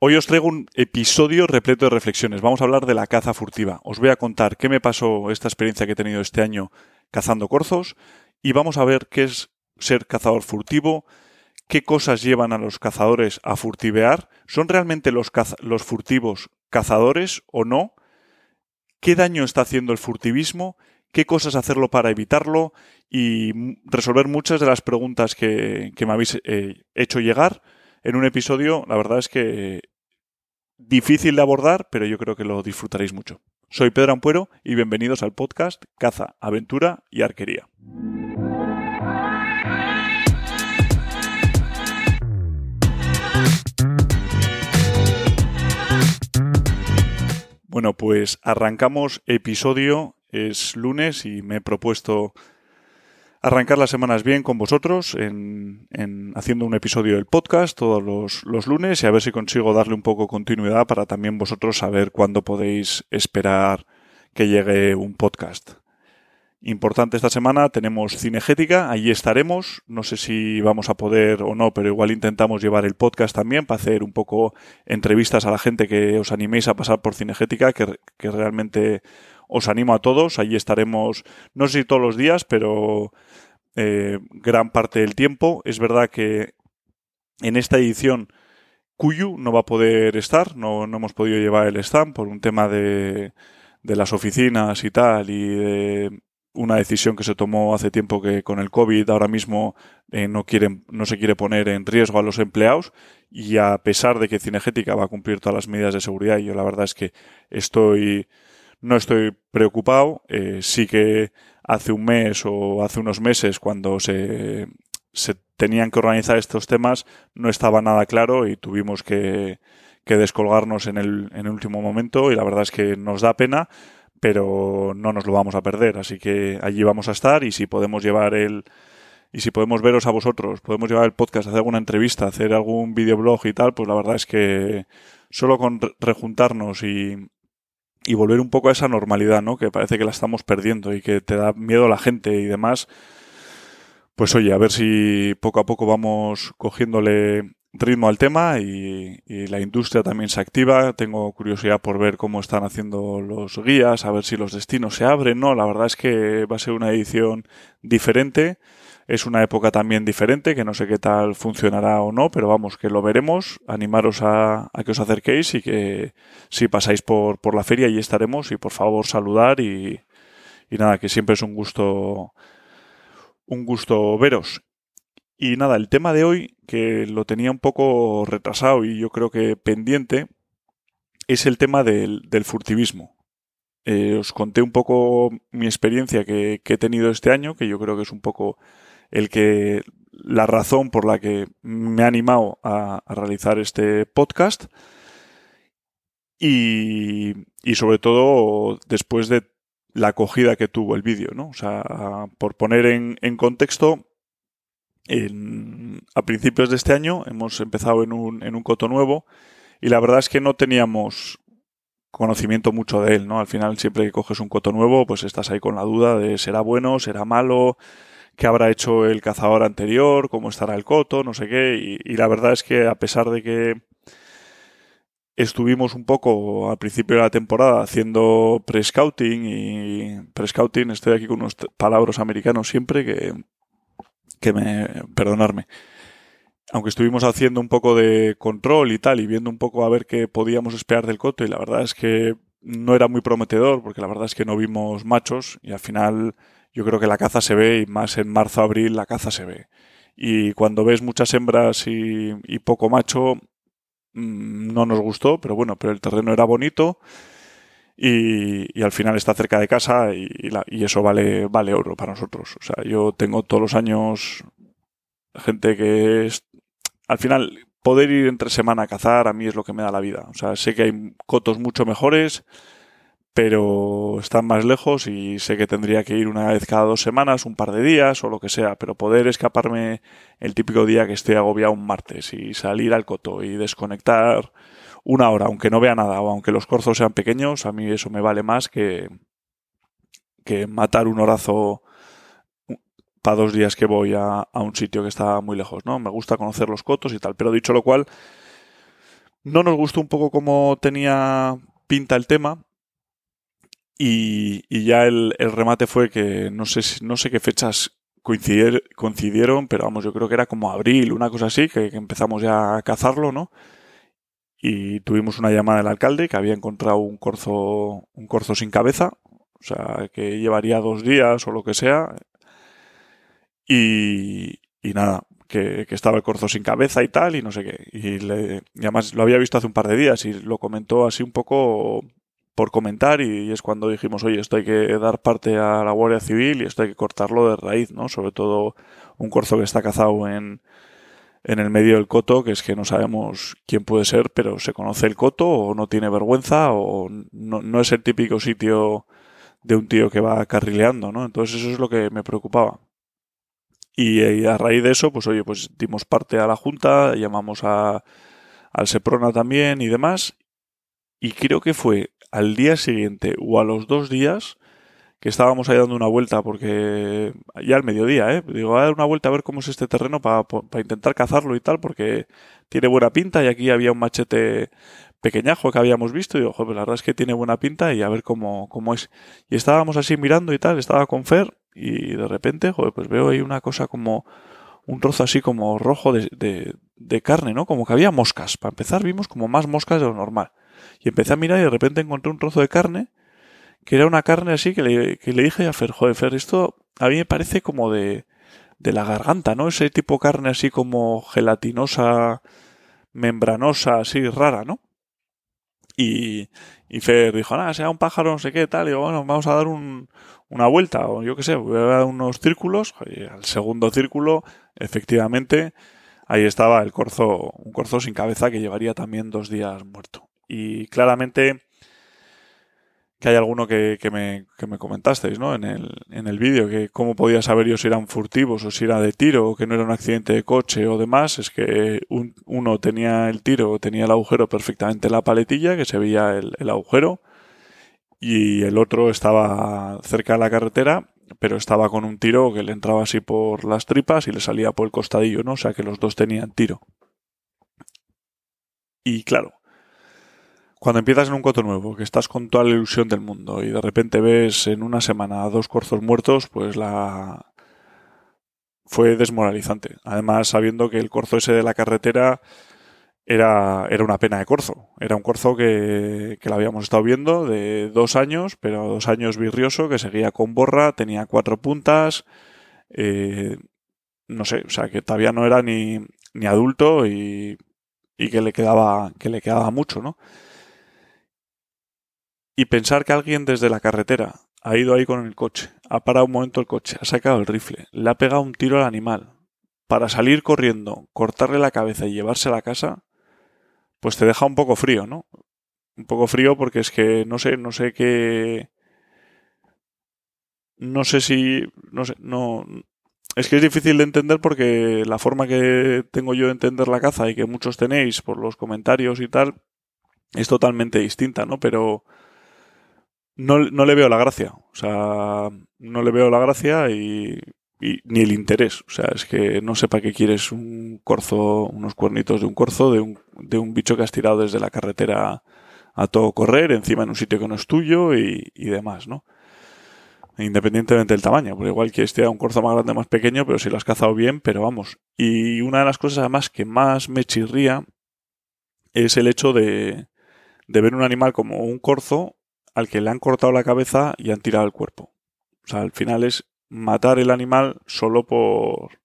Hoy os traigo un episodio repleto de reflexiones. Vamos a hablar de la caza furtiva. Os voy a contar qué me pasó esta experiencia que he tenido este año cazando corzos y vamos a ver qué es ser cazador furtivo, qué cosas llevan a los cazadores a furtivear, son realmente los, furtivos cazadores o no, qué daño está haciendo el furtivismo, qué cosas hacerlo para evitarlo y resolver muchas de las preguntas que, me habéis eh, hecho llegar en un episodio, la verdad es que difícil de abordar, pero yo creo que lo disfrutaréis mucho. Soy Pedro Ampuero y bienvenidos al podcast Caza, Aventura y Arquería. Bueno, pues arrancamos episodio, es lunes y me he propuesto arrancar las semanas bien con vosotros en, haciendo un episodio del podcast todos los, los, lunes y a ver si consigo darle un poco continuidad para también vosotros saber cuándo podéis esperar que llegue un podcast. Importante esta semana, tenemos Cinegética, allí estaremos. No sé si vamos a poder o no, pero igual intentamos llevar el podcast también para hacer un poco entrevistas a la gente que os animéis a pasar por Cinegética, que, que realmente os animo a todos. Allí estaremos, no sé si todos los días, pero eh, gran parte del tiempo. Es verdad que en esta edición Cuyu no va a poder estar, no, no hemos podido llevar el stand por un tema de, de las oficinas y tal y de una decisión que se tomó hace tiempo que con el COVID ahora mismo eh, no, quieren, no se quiere poner en riesgo a los empleados y a pesar de que Cinegética va a cumplir todas las medidas de seguridad, yo la verdad es que estoy no estoy preocupado. Eh, sí que hace un mes o hace unos meses, cuando se, se tenían que organizar estos temas, no estaba nada claro y tuvimos que, que descolgarnos en el, en el último momento y la verdad es que nos da pena, pero no nos lo vamos a perder. Así que allí vamos a estar y si podemos llevar el, y si podemos veros a vosotros, podemos llevar el podcast, hacer alguna entrevista, hacer algún videoblog y tal, pues la verdad es que solo con rejuntarnos y, y volver un poco a esa normalidad, ¿no? Que parece que la estamos perdiendo y que te da miedo a la gente y demás. Pues oye, a ver si poco a poco vamos cogiéndole ritmo al tema y, la industria también se activa. Tengo curiosidad por ver cómo están haciendo los guías, a ver si los destinos se abren, ¿no? La verdad es que va a ser una edición diferente. Es una época también diferente, que no sé qué tal funcionará o no, pero vamos, que lo veremos. Animaros a, que os acerquéis y que si pasáis por, por la feria, allí estaremos y por favor saludar y, y nada, que siempre es un gusto, un gusto veros. Y nada, el tema de hoy, que lo tenía un poco retrasado y yo creo que pendiente, es el tema del, del furtivismo. Eh, os conté un poco mi experiencia que, que, he tenido este año, que yo creo que es un poco el que la razón por la que me ha animado a, realizar este podcast y, y, sobre todo después de la acogida que tuvo el vídeo, ¿no? O sea, por poner en, en contexto, a principios de este año hemos empezado en un, en un coto nuevo y la verdad es que no teníamos conocimiento mucho de él, ¿no? Al final siempre que coges un coto nuevo, pues estás ahí con la duda de será bueno, será malo, qué habrá hecho el cazador anterior, cómo estará el coto, no sé qué. Y, la verdad es que a pesar de que estuvimos un poco al principio de la temporada haciendo pre-scouting y pre-scouting, estoy aquí con unos palabras americanos siempre que, que me, perdonarme. Aunque estuvimos haciendo un poco de control y tal y viendo un poco a ver qué podíamos esperar del coto y la verdad es que no era muy prometedor porque la verdad es que no vimos machos y al final yo creo que la caza se ve y más en marzo, abril la caza se ve. Y cuando ves muchas hembras y, poco macho, mm, no nos gustó, pero bueno, pero el terreno era bonito y, al final está cerca de casa y, y, eso vale, vale oro para nosotros. O sea, yo tengo todos los años gente que es, al final poder ir entre semana a cazar a mí es lo que me da la vida. O sea, sé que hay cotos mucho mejores pero están más lejos y sé que tendría que ir una vez cada dos semanas, un par de días o lo que sea, pero poder escaparme el típico día que estoy agobiado un martes y salir al coto y desconectar una hora, aunque no vea nada o aunque los corzos sean pequeños, a mí eso me vale más que, que matar un horazo para dos días que voy a, a un sitio que está muy lejos, ¿no? Me gusta conocer los cotos y tal, pero dicho lo cual, No nos gustó un poco cómo tenía pinta el tema. Y, ya el, remate fue que no sé, no sé qué fechas coincidieron, pero vamos, yo creo que era como abril, una cosa así, que, empezamos ya a cazarlo, ¿no? Y tuvimos una llamada del alcalde que había encontrado un corzo, un corzo sin cabeza, o sea, que llevaría dos días o lo que sea. Y, y nada, que, estaba el corzo sin cabeza y tal, y no sé qué. Y, le, y además lo había visto hace un par de días y lo comentó así un poco por comentar y, es cuando dijimos, oye, esto hay que dar parte a la Guardia Civil y esto hay que cortarlo de raíz, ¿no? Sobre todo un corzo que está cazado en, en el medio del coto, que es que no sabemos quién puede ser, pero se conoce el coto o no tiene vergüenza o no, no es el típico sitio de un tío que va carrileando, ¿no? Entonces eso es lo que me preocupaba. Y, y, a raíz de eso, pues oye, pues dimos parte a la Junta, llamamos a, al Seprona también y demás. Y creo que fue al día siguiente o a los dos días que estábamos ahí dando una vuelta porque ya al mediodía, ¿eh? Digo, a dar una vuelta a ver cómo es este terreno para intentar cazarlo y tal porque tiene buena pinta y aquí había un machete pequeñajo que habíamos visto y digo, joder, la verdad es que tiene buena pinta y a ver cómo, cómo es. Y estábamos así mirando y tal, estaba con Fer y de repente, joder, pues veo ahí una cosa como un trozo así como rojo de, de, de carne, ¿no? Como que había moscas. Para empezar vimos como más moscas de lo normal. Y empecé a mirar y de repente encontré un trozo de carne, que era una carne así que le, dije a Fer, joder, Fer, esto a mí me parece como de, de la garganta, ¿no? Ese tipo de carne así como gelatinosa, membranosa, así rara, ¿no? Y, y Fer dijo, nada, sea un pájaro, no sé qué, tal. Y digo, bueno, vamos a dar un, una vuelta, o yo qué sé, voy a dar unos círculos. Y al segundo círculo, efectivamente, ahí estaba el corzo, un corzo sin cabeza que llevaría también dos días muerto. Y claramente que hay alguno que, que, me, que me comentasteis, ¿no? En el, en el vídeo, que cómo podía saber yo si eran furtivos o si era de tiro o que no era un accidente de coche o demás, es que uno tenía el tiro, tenía el agujero perfectamente en la paletilla, que se veía el, el agujero, y el otro estaba cerca de la carretera, pero estaba con un tiro que le entraba así por las tripas y le salía por el costadillo, ¿no? O sea que los dos tenían tiro. Y claro, cuando empiezas en un coto nuevo, que estás con toda la ilusión del mundo y de repente ves en una semana dos corzos muertos, pues la fue desmoralizante. Además, sabiendo que el corzo ese de la carretera era, era una pena de corzo. Era un corzo que, que lo habíamos estado viendo de dos años, pero dos años virrioso, que seguía con borra, tenía cuatro puntas, eh, no sé, o sea, que todavía no era ni, ni adulto y, y que le quedaba, que le quedaba mucho, ¿no? Y pensar que alguien desde la carretera ha ido ahí con el coche, ha parado un momento el coche, ha sacado el rifle, le ha pegado un tiro al animal, para salir corriendo, cortarle la cabeza y llevarse a la casa, pues te deja un poco frío, ¿no? Un poco frío porque es que no sé, no sé qué. No sé si. No sé, no. Es que es difícil de entender porque la forma que tengo yo de entender la caza y que muchos tenéis por los comentarios y tal es totalmente distinta, ¿no? Pero no, no le veo la gracia. O sea, no le veo la gracia y, ni el interés. O sea, es que no sé para qué quieres un corzo, unos cuernitos de un corzo, de un, de un bicho que has tirado desde la carretera a todo correr, encima en un sitio que no es tuyo y, y demás, ¿no? Independientemente del tamaño, porque igual quieres tirar un corzo más grande más pequeño, pero si lo has cazado bien, pero vamos. Y una de las cosas además que más me chirría es el hecho de, de ver un animal como un corzo al que le han cortado la cabeza y han tirado el cuerpo. O sea, al final es matar el animal solo por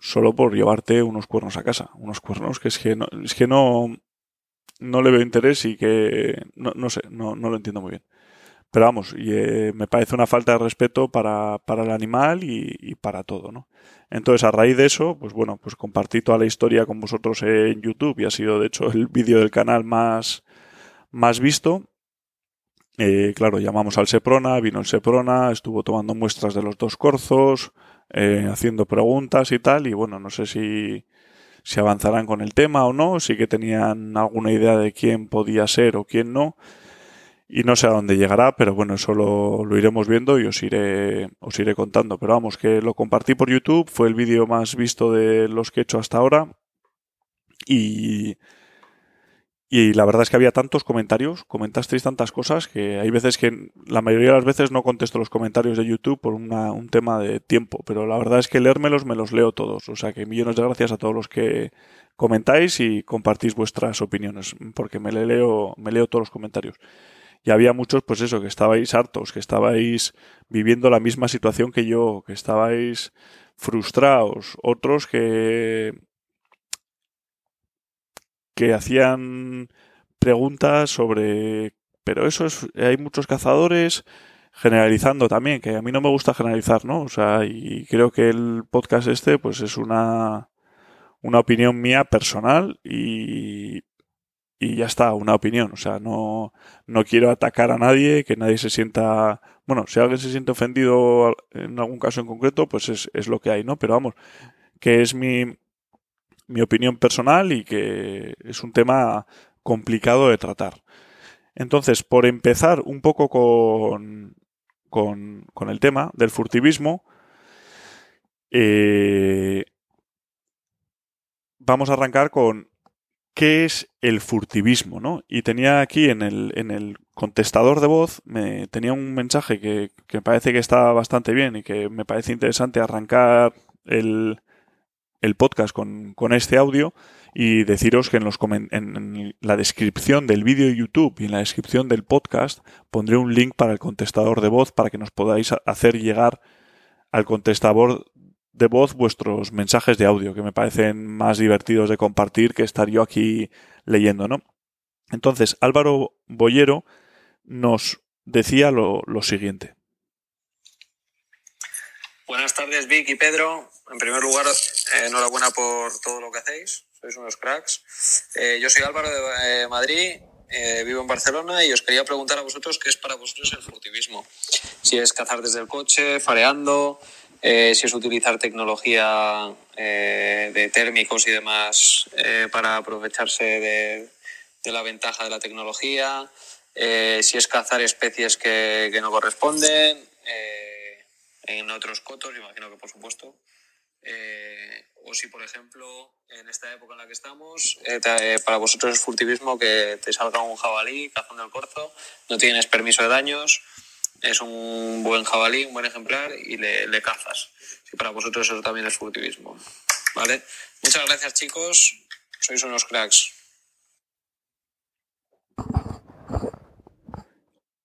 solo por llevarte unos cuernos a casa, unos cuernos que es que no, es que no, no le veo interés y que no, no sé, no, no lo entiendo muy bien. Pero vamos, y, eh, me parece una falta de respeto para, para el animal y, para todo, ¿no? Entonces, a raíz de eso, pues bueno, pues compartí toda la historia con vosotros en YouTube y ha sido, de hecho, el vídeo del canal más, más visto. Eh, claro, llamamos al Seprona, vino el Seprona, estuvo tomando muestras de los dos corzos, eh, haciendo preguntas y tal, y bueno, no sé si, avanzarán con el tema o no, sí que tenían alguna idea de quién podía ser o quién no, y no sé a dónde llegará, pero bueno, eso lo, lo iremos viendo y os iré, os iré contando. Pero vamos, que lo compartí por YouTube, fue el vídeo más visto de los que he hecho hasta ahora, y y la verdad es que había tantos comentarios, comentasteis tantas cosas que hay veces que la mayoría de las veces no contesto los comentarios de YouTube por un tema de tiempo, pero la verdad es que leérmelos me los leo todos. O sea que millones de gracias a todos los que comentáis y compartís vuestras opiniones, porque me leo, me leo todos los comentarios. Y había muchos, pues eso, que estabais hartos, que estabais viviendo la misma situación que yo, que estabais frustrados, otros que que hacían preguntas sobre pero eso es hay muchos cazadores generalizando también que a mí no me gusta generalizar no o sea y creo que el podcast este pues es una una opinión mía personal y y ya está una opinión. O sea no no quiero atacar a nadie que nadie se sienta bueno si alguien se siente ofendido en algún caso en concreto pues es, es lo que hay no pero vamos que es mi mi opinión personal y que es un tema complicado de tratar. Entonces, por empezar un poco con, con, el tema del furtivismo, eh, vamos a arrancar con qué es el furtivismo, ¿no? Y tenía aquí en el, en el contestador de voz, me, tenía un mensaje que, que me parece que está bastante bien y que me parece interesante arrancar el, el podcast con, este audio y deciros que en, los en la descripción del vídeo de YouTube y en la descripción del podcast pondré un link para el contestador de voz para que nos podáis hacer llegar al contestador de voz vuestros mensajes de audio que me parecen más divertidos de compartir que estar yo aquí leyendo, ¿no? Entonces, Álvaro Boyero nos decía lo, lo siguiente. Buenas tardes, Vic y Pedro. En primer lugar, enhorabuena por todo lo que hacéis. Sois unos cracks. Eh, yo soy Álvaro de eh, Madrid, vivo en Barcelona y os quería preguntar a vosotros qué es para vosotros el furtivismo. Si es cazar desde el coche, fareando, si es utilizar tecnología de térmicos y demás para aprovecharse de, de, la ventaja de la tecnología, si es cazar especies que, que no corresponden en otros cotos, imagino que por supuesto. Eh, o si, por ejemplo, en esta época en la que estamos, eh, eh, para vosotros es furtivismo que te salga un jabalí cazando el corzo, no tienes permiso de daños, es un buen jabalí, un buen ejemplar y le, cazas. Si para vosotros eso también es furtivismo. ¿Vale? Muchas gracias, chicos. Sois unos cracks.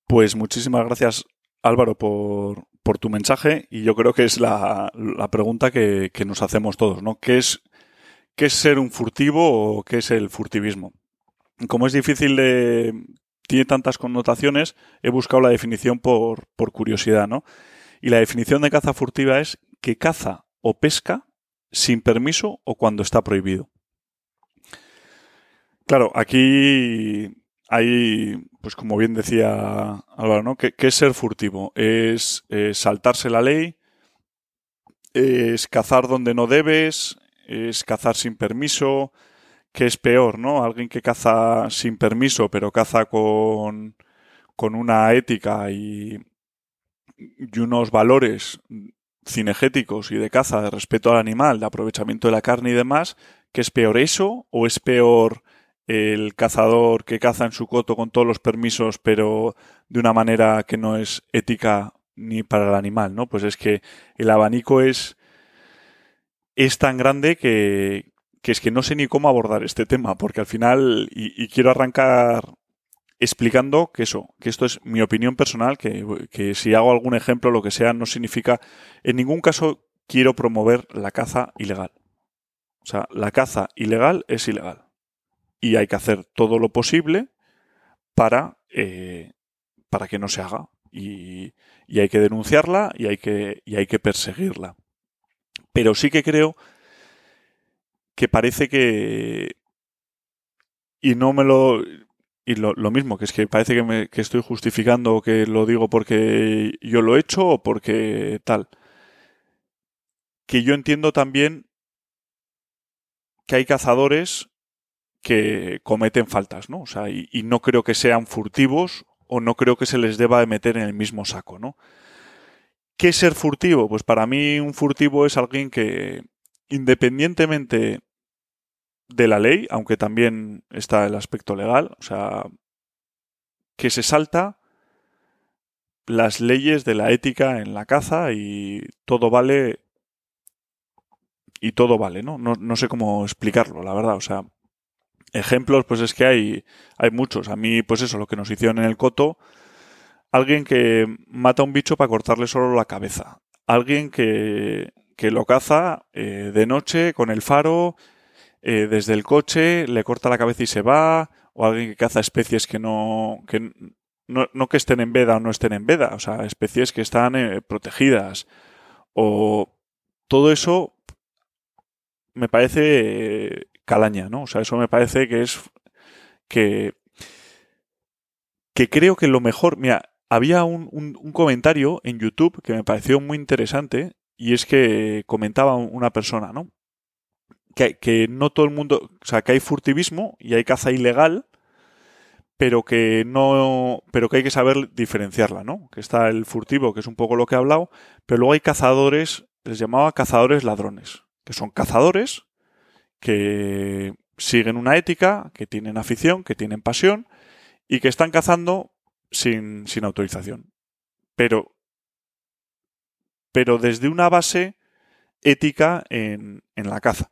Pues muchísimas gracias, Álvaro, por, por tu mensaje y yo creo que es la, pregunta que, nos hacemos todos, ¿no? ¿Qué es, ¿Qué es ser un furtivo o qué es el furtivismo? Como es difícil de... tiene tantas connotaciones, he buscado la definición por, por curiosidad, ¿no? Y la definición de caza furtiva es que caza o pesca sin permiso o cuando está prohibido. Claro, aquí hay, pues como bien decía Álvaro, ¿no? ¿Qué, es ser furtivo? Es, saltarse la ley, es cazar donde no debes, es cazar sin permiso, ¿qué es peor, ¿no? Alguien que caza sin permiso, pero caza con, con una ética y, y unos valores cinegéticos y de caza, de respeto al animal, de aprovechamiento de la carne y demás, ¿qué es peor eso o es peor el cazador que caza en su coto con todos los permisos, pero de una manera que no es ética ni para el animal, ¿no? Pues es que el abanico es, es tan grande que, que es que no sé ni cómo abordar este tema, porque al final, y, quiero arrancar explicando que eso, que esto es mi opinión personal, que, que si hago algún ejemplo, lo que sea, no significa, en ningún caso quiero promover la caza ilegal. O sea, la caza ilegal es ilegal y hay que hacer todo lo posible para, eh, para que no se haga. Y, hay que denunciarla y hay que, y hay que perseguirla. Pero sí que creo que parece que... Y no me lo... Y lo, mismo, que es que parece que, me, que estoy justificando que lo digo porque yo lo he hecho o porque tal. Que yo entiendo también que hay cazadores que cometen faltas, ¿no? O sea, y, no creo que sean furtivos o no creo que se les deba de meter en el mismo saco, ¿no? ¿Qué es ser furtivo? Pues para mí un furtivo es alguien que, independientemente de la ley, aunque también está el aspecto legal, o sea, que se salta las leyes de la ética en la caza y todo vale y todo vale, ¿no? ¿no? No sé cómo explicarlo, la verdad, o sea, ejemplos pues es que hay hay muchos. A mí pues eso, lo que nos hicieron en el coto, alguien que mata a un bicho para cortarle solo la cabeza, alguien que, que lo caza eh, de noche con el faro eh, desde el coche, le corta la cabeza y se va, o alguien que caza especies que no, que no, que estén en veda o no estén en veda, o sea, especies que están eh, protegidas, o todo eso me parece calaña, ¿no? O sea, eso me parece que es que que creo que lo mejor, mira, había un, un, comentario en YouTube que me pareció muy interesante y es que comentaba una persona, ¿no? Que, que, no todo el mundo, o sea, que hay furtivismo y hay caza ilegal, pero que no, pero que hay que saber diferenciarla, ¿no? Que está el furtivo, que es un poco lo que he hablado, pero luego hay cazadores, les llamaba cazadores ladrones, que son cazadores que siguen una ética, que tienen afición, que tienen pasión y que están cazando sin, sin autorización. Pero, pero desde una base ética en, en, la caza.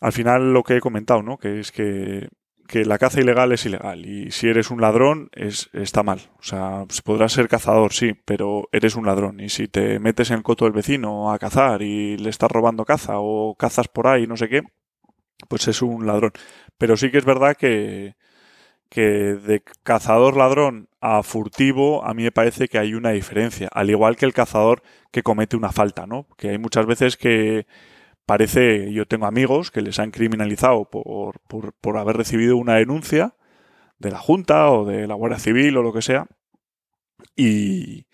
Al final lo que he comentado, ¿no? Que es que, que la caza ilegal es ilegal y si eres un ladrón es, está mal. O sea, podrás ser cazador, sí, pero eres un ladrón. Y si te metes en el coto del vecino a cazar y le estás robando caza o cazas por ahí, no sé qué, pues es un ladrón. Pero sí que es verdad que, que de cazador ladrón a furtivo a mí me parece que hay una diferencia, al igual que el cazador que comete una falta, ¿no? Que hay muchas veces que parece, yo tengo amigos que les han criminalizado por, por, por haber recibido una denuncia de la Junta o de la Guardia Civil o lo que sea y,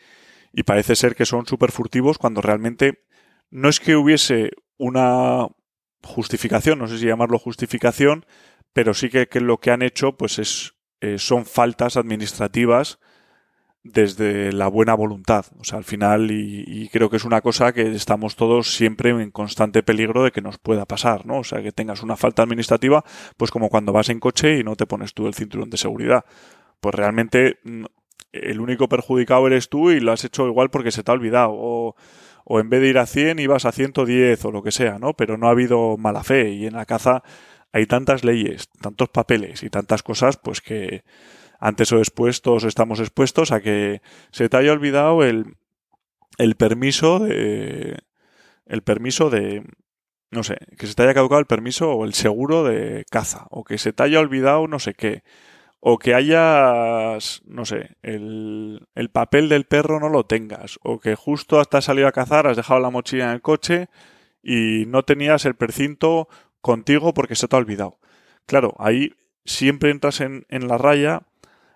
y parece ser que son súper furtivos cuando realmente no es que hubiese una justificación, no sé si llamarlo justificación, pero sí que, lo que han hecho pues es, eh, son faltas administrativas desde la buena voluntad. O sea, al final, y, creo que es una cosa que estamos todos siempre en constante peligro de que nos pueda pasar, ¿no? O sea, que tengas una falta administrativa, pues como cuando vas en coche y no te pones tú el cinturón de seguridad. Pues realmente mm, el único perjudicado eres tú y lo has hecho igual porque se te ha olvidado. O, o en vez de ir a 100 ibas a 110 o lo que sea, ¿no? Pero no ha habido mala fe y en la caza hay tantas leyes, tantos papeles y tantas cosas, pues que antes o después todos estamos expuestos a que se te haya olvidado el, el permiso de. El permiso de. No sé, que se te haya caducado el permiso o el seguro de caza, o que se te haya olvidado no sé qué, o que hayas, no sé, el, el papel del perro no lo tengas, o que justo hasta has salido a cazar, has dejado la mochila en el coche y no tenías el precinto contigo porque se te ha olvidado. Claro, ahí siempre entras en, en la raya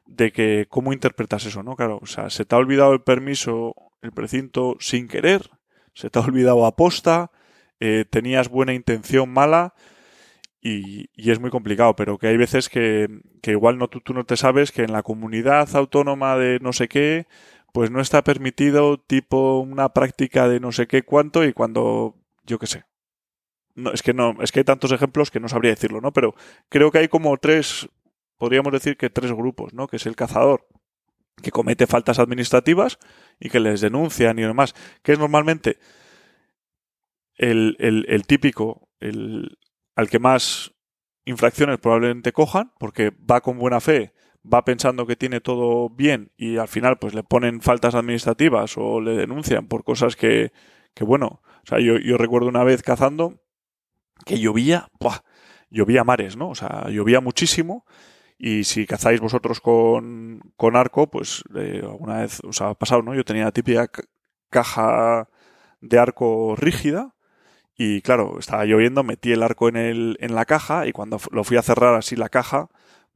de que cómo interpretas eso, ¿no? Claro, o sea, se te ha olvidado el permiso, el precinto sin querer, se te ha olvidado aposta, eh, tenías buena intención mala y, y, es muy complicado, pero que hay veces que, que igual no, tú, tú no te sabes que en la comunidad autónoma de no sé qué, pues no está permitido tipo una práctica de no sé qué cuánto y cuando, yo qué sé, no, es que no, es que hay tantos ejemplos que no sabría decirlo, ¿no? Pero creo que hay como tres, podríamos decir que tres grupos, ¿no? Que es el cazador, que comete faltas administrativas y que les denuncian y demás, que es normalmente el, el, típico, el, al que más infracciones probablemente cojan, porque va con buena fe, va pensando que tiene todo bien y al final pues le ponen faltas administrativas o le denuncian por cosas que, que bueno, o sea, yo, yo recuerdo una vez cazando que llovía, ¡buah! llovía mares, ¿no? O sea, llovía muchísimo. Y si cazáis vosotros con, con arco, pues eh, alguna vez os ha pasado, ¿no? Yo tenía la típica caja de arco rígida. Y claro, estaba lloviendo, metí el arco en, el, en la caja y cuando lo fui a cerrar así la caja,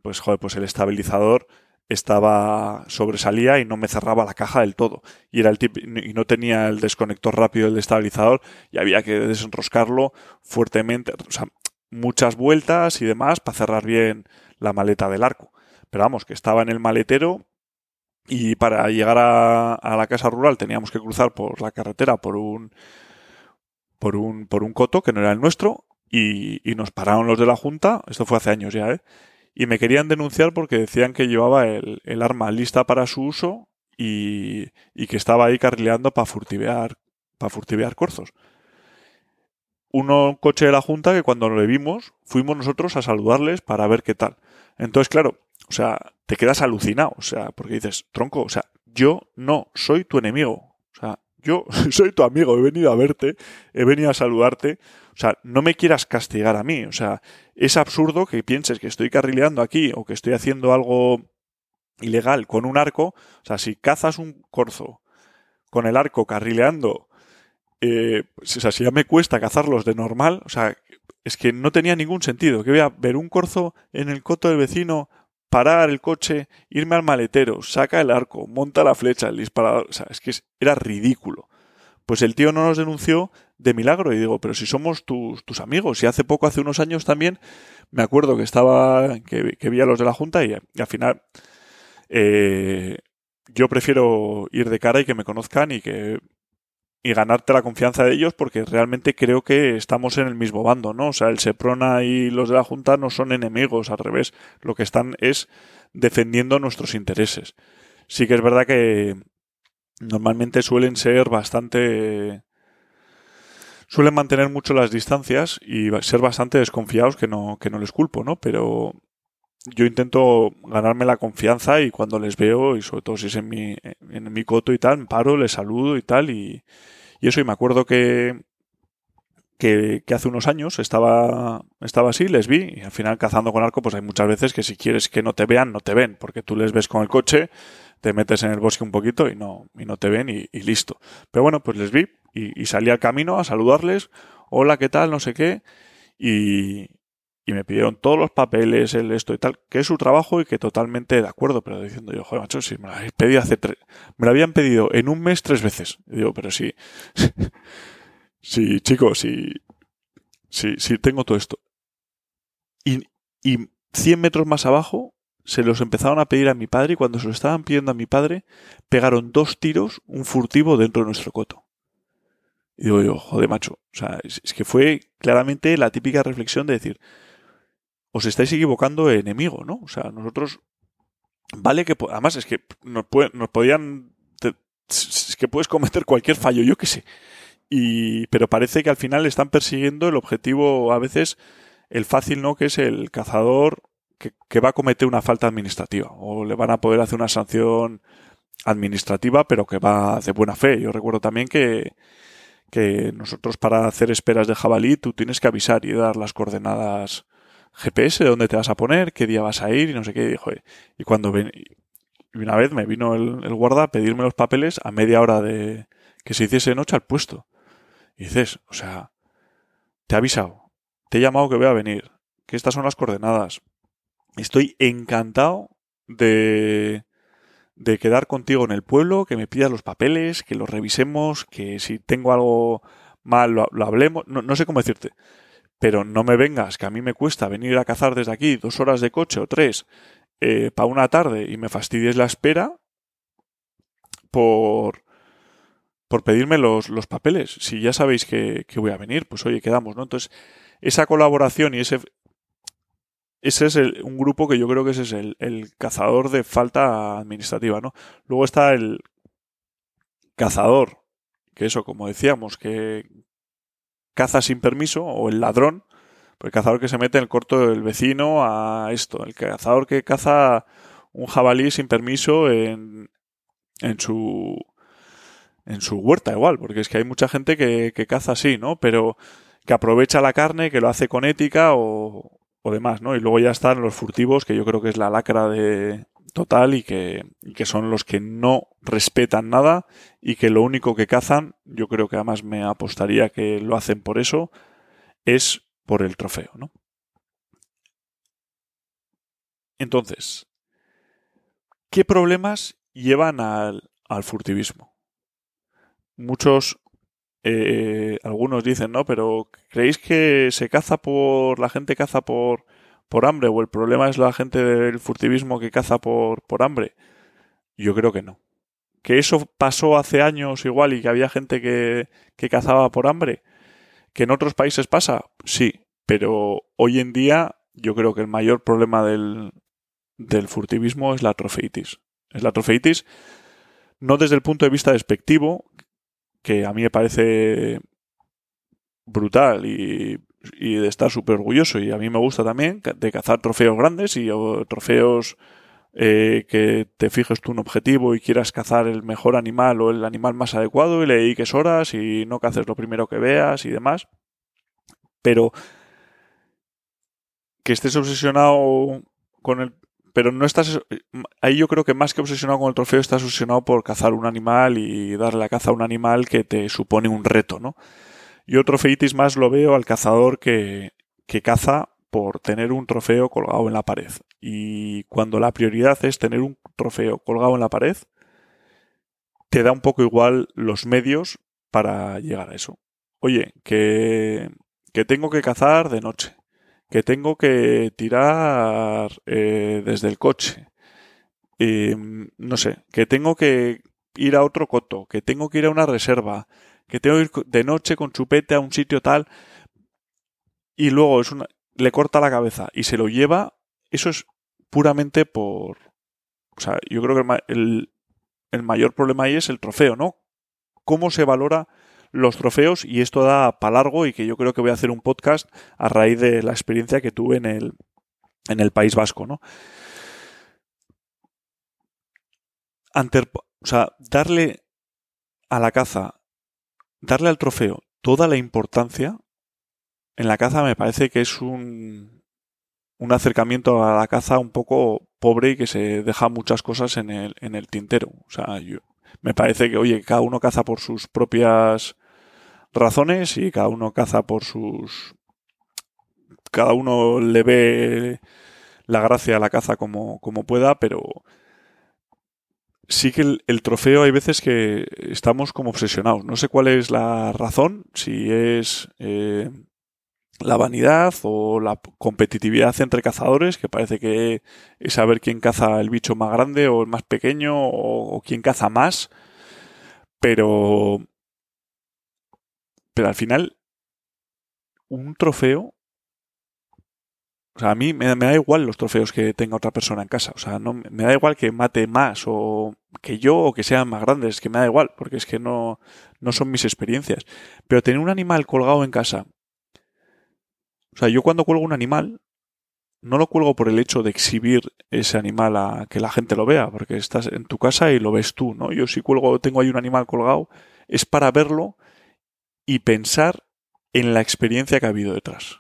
pues joder, pues el estabilizador estaba sobresalía y no me cerraba la caja del todo y era el tip, y no tenía el desconector rápido del estabilizador y había que desenroscarlo fuertemente, o sea, muchas vueltas y demás para cerrar bien la maleta del arco. Pero vamos, que estaba en el maletero y para llegar a, la casa rural teníamos que cruzar por la carretera por un por un por un coto que no era el nuestro y, nos pararon los de la Junta, esto fue hace años ya, ¿eh? Y me querían denunciar porque decían que llevaba el, el arma lista para su uso y, y que estaba ahí carrileando para furtivear, para furtivear corzos. Uno coche de la Junta que cuando le vimos fuimos nosotros a saludarles para ver qué tal. Entonces, claro, o sea, te quedas alucinado, o sea, porque dices, tronco, o sea, yo no soy tu enemigo, o sea, yo soy tu amigo, he venido a verte, he venido a saludarte, o sea, no me quieras castigar a mí, o sea, es absurdo que pienses que estoy carrileando aquí o que estoy haciendo algo ilegal con un arco, o sea, si cazas un corzo con el arco carrileando, eh, pues, o sea, si ya me cuesta cazarlos de normal, o sea, es que no tenía ningún sentido, que voy a ver un corzo en el coto del vecino, parar el coche, irme al maletero, saca el arco, monta la flecha, el disparador, o sea, es que era ridículo. Pues el tío no nos denunció de milagro y digo, pero si somos tus, tus amigos y hace poco, hace unos años también, me acuerdo que estaba, que, que vi a los de la Junta y, al final eh, yo prefiero ir de cara y que me conozcan y que y ganarte la confianza de ellos porque realmente creo que estamos en el mismo bando, ¿no? O sea, el Seprona y los de la Junta no son enemigos, al revés, lo que están es defendiendo nuestros intereses. Sí que es verdad que normalmente suelen ser bastante suelen mantener mucho las distancias y ser bastante desconfiados que no que no les culpo, ¿no? Pero yo intento ganarme la confianza y cuando les veo, y sobre todo si es en mi, en mi coto y tal, paro, les saludo y tal, y, y eso, y me acuerdo que, que, hace unos años estaba, estaba así, les vi, y al final cazando con arco, pues hay muchas veces que si quieres que no te vean, no te ven, porque tú les ves con el coche, te metes en el bosque un poquito y no, y no te ven y, y listo. Pero bueno, pues les vi y, y salí al camino a saludarles, hola, ¿qué tal? No sé qué, y, y me pidieron todos los papeles, el esto y tal, que es su trabajo y que totalmente de acuerdo, pero diciendo yo, joder, macho, si me lo habéis pedido hace tres, me lo habían pedido en un mes tres veces. Y digo, pero sí, sí, chicos, sí, sí, tengo todo esto. Y, y 100 metros más abajo se los empezaron a pedir a mi padre y cuando se lo estaban pidiendo a mi padre, pegaron dos tiros, un furtivo dentro de nuestro coto. Y digo yo, joder, macho. O sea, es, que fue claramente la típica reflexión de decir, os estáis equivocando enemigo, ¿no? O sea, nosotros, vale que, además es que nos, nos podían, es que puedes cometer cualquier fallo, yo qué sé. Y, pero parece que al final están persiguiendo el objetivo, a veces, el fácil, ¿no? Que es el cazador que, que va a cometer una falta administrativa. O le van a poder hacer una sanción administrativa, pero que va de buena fe. Yo recuerdo también que, que nosotros para hacer esperas de jabalí tú tienes que avisar y dar las coordenadas GPS, de dónde te vas a poner, qué día vas a ir y no sé qué. Y, dijo, y cuando y una vez me vino el, guarda a pedirme los papeles a media hora de que se hiciese noche al puesto. Y dices, o sea, te he avisado, te he llamado que voy a venir, que estas son las coordenadas. Estoy encantado de, de quedar contigo en el pueblo, que me pidas los papeles, que los revisemos, que si tengo algo mal lo, hablemos, no, no sé cómo decirte pero no me vengas, que a mí me cuesta venir a cazar desde aquí dos horas de coche o tres eh, para una tarde y me fastidies la espera por, por pedirme los, papeles. Si ya sabéis que, que, voy a venir, pues oye, quedamos, ¿no? Entonces, esa colaboración y ese... Ese es un grupo que yo creo que ese es el, el cazador de falta administrativa, ¿no? Luego está el cazador, que eso, como decíamos, que, caza sin permiso o el ladrón, el cazador que se mete en el corto del vecino a esto, el cazador que caza un jabalí sin permiso en, en su en su huerta igual, porque es que hay mucha gente que, que caza así, ¿no? Pero que aprovecha la carne, que lo hace con ética o, o demás, ¿no? Y luego ya están los furtivos, que yo creo que es la lacra de, total y que, que, son los que no respetan nada y que lo único que cazan, yo creo que además me apostaría que lo hacen por eso, es por el trofeo, ¿no? Entonces, ¿qué problemas llevan al, al furtivismo? Muchos, eh, algunos dicen, ¿no? Pero ¿creéis que se caza por, la gente caza por, por hambre o el problema es la gente del furtivismo que caza por, por hambre? Yo creo que no. ¿Que eso pasó hace años igual y que había gente que, que cazaba por hambre? ¿Que en otros países pasa? Sí, pero hoy en día yo creo que el mayor problema del, del furtivismo es la trofeitis. Es la trofeitis no desde el punto de vista despectivo, que a mí me parece brutal y, y de estar súper orgulloso y a mí me gusta también de cazar trofeos grandes y trofeos eh, que te fijes tú un objetivo y quieras cazar el mejor animal o el animal más adecuado y le dediques horas y no caces lo primero que veas y demás. Pero que estés obsesionado con el... Pero no estás... Ahí yo creo que más que obsesionado con el trofeo, estás obsesionado por cazar un animal y darle la caza a un animal que te supone un reto, ¿no? Y otro feitis más lo veo al cazador que, que caza por tener un trofeo colgado en la pared. Y cuando la prioridad es tener un trofeo colgado en la pared, te da un poco igual los medios para llegar a eso. Oye, que, que tengo que cazar de noche, que tengo que tirar eh, desde el coche, no sé, que tengo que ir a otro coto, que tengo que ir a una reserva, que tengo que ir de noche con chupete a un sitio tal, y luego es una, le corta la cabeza y se lo lleva, eso es puramente por... O sea, yo creo que el, el mayor problema ahí es el trofeo, ¿no? ¿Cómo se valora los trofeos? Y esto da para largo y que yo creo que voy a hacer un podcast a raíz de la experiencia que tuve en el, en el País Vasco, ¿no? o sea, darle a la caza, darle al trofeo toda la importancia en la caza me parece que es un, un acercamiento a la caza un poco pobre y que se deja muchas cosas en el, en el tintero. O sea, yo, me parece que, oye, cada uno caza por sus propias razones y cada uno caza por sus... Cada uno le ve la gracia a la caza como, como pueda, pero sí que el, trofeo hay veces que estamos como obsesionados. No sé cuál es la razón, si es eh, la vanidad o la competitividad entre cazadores, que parece que es saber quién caza el bicho más grande o el más pequeño o, quién caza más. Pero. Pero al final, un trofeo. O sea, a mí me, da igual los trofeos que tenga otra persona en casa. O sea, no, me da igual que mate más o que yo o que sean más grandes, que me da igual, porque es que no, no son mis experiencias. Pero tener un animal colgado en casa o sea, yo cuando cuelgo un animal, no lo cuelgo por el hecho de exhibir ese animal a que la gente lo vea, porque estás en tu casa y lo ves tú, ¿no? Yo si cuelgo, tengo ahí un animal colgado, es para verlo y pensar en la experiencia que ha habido detrás.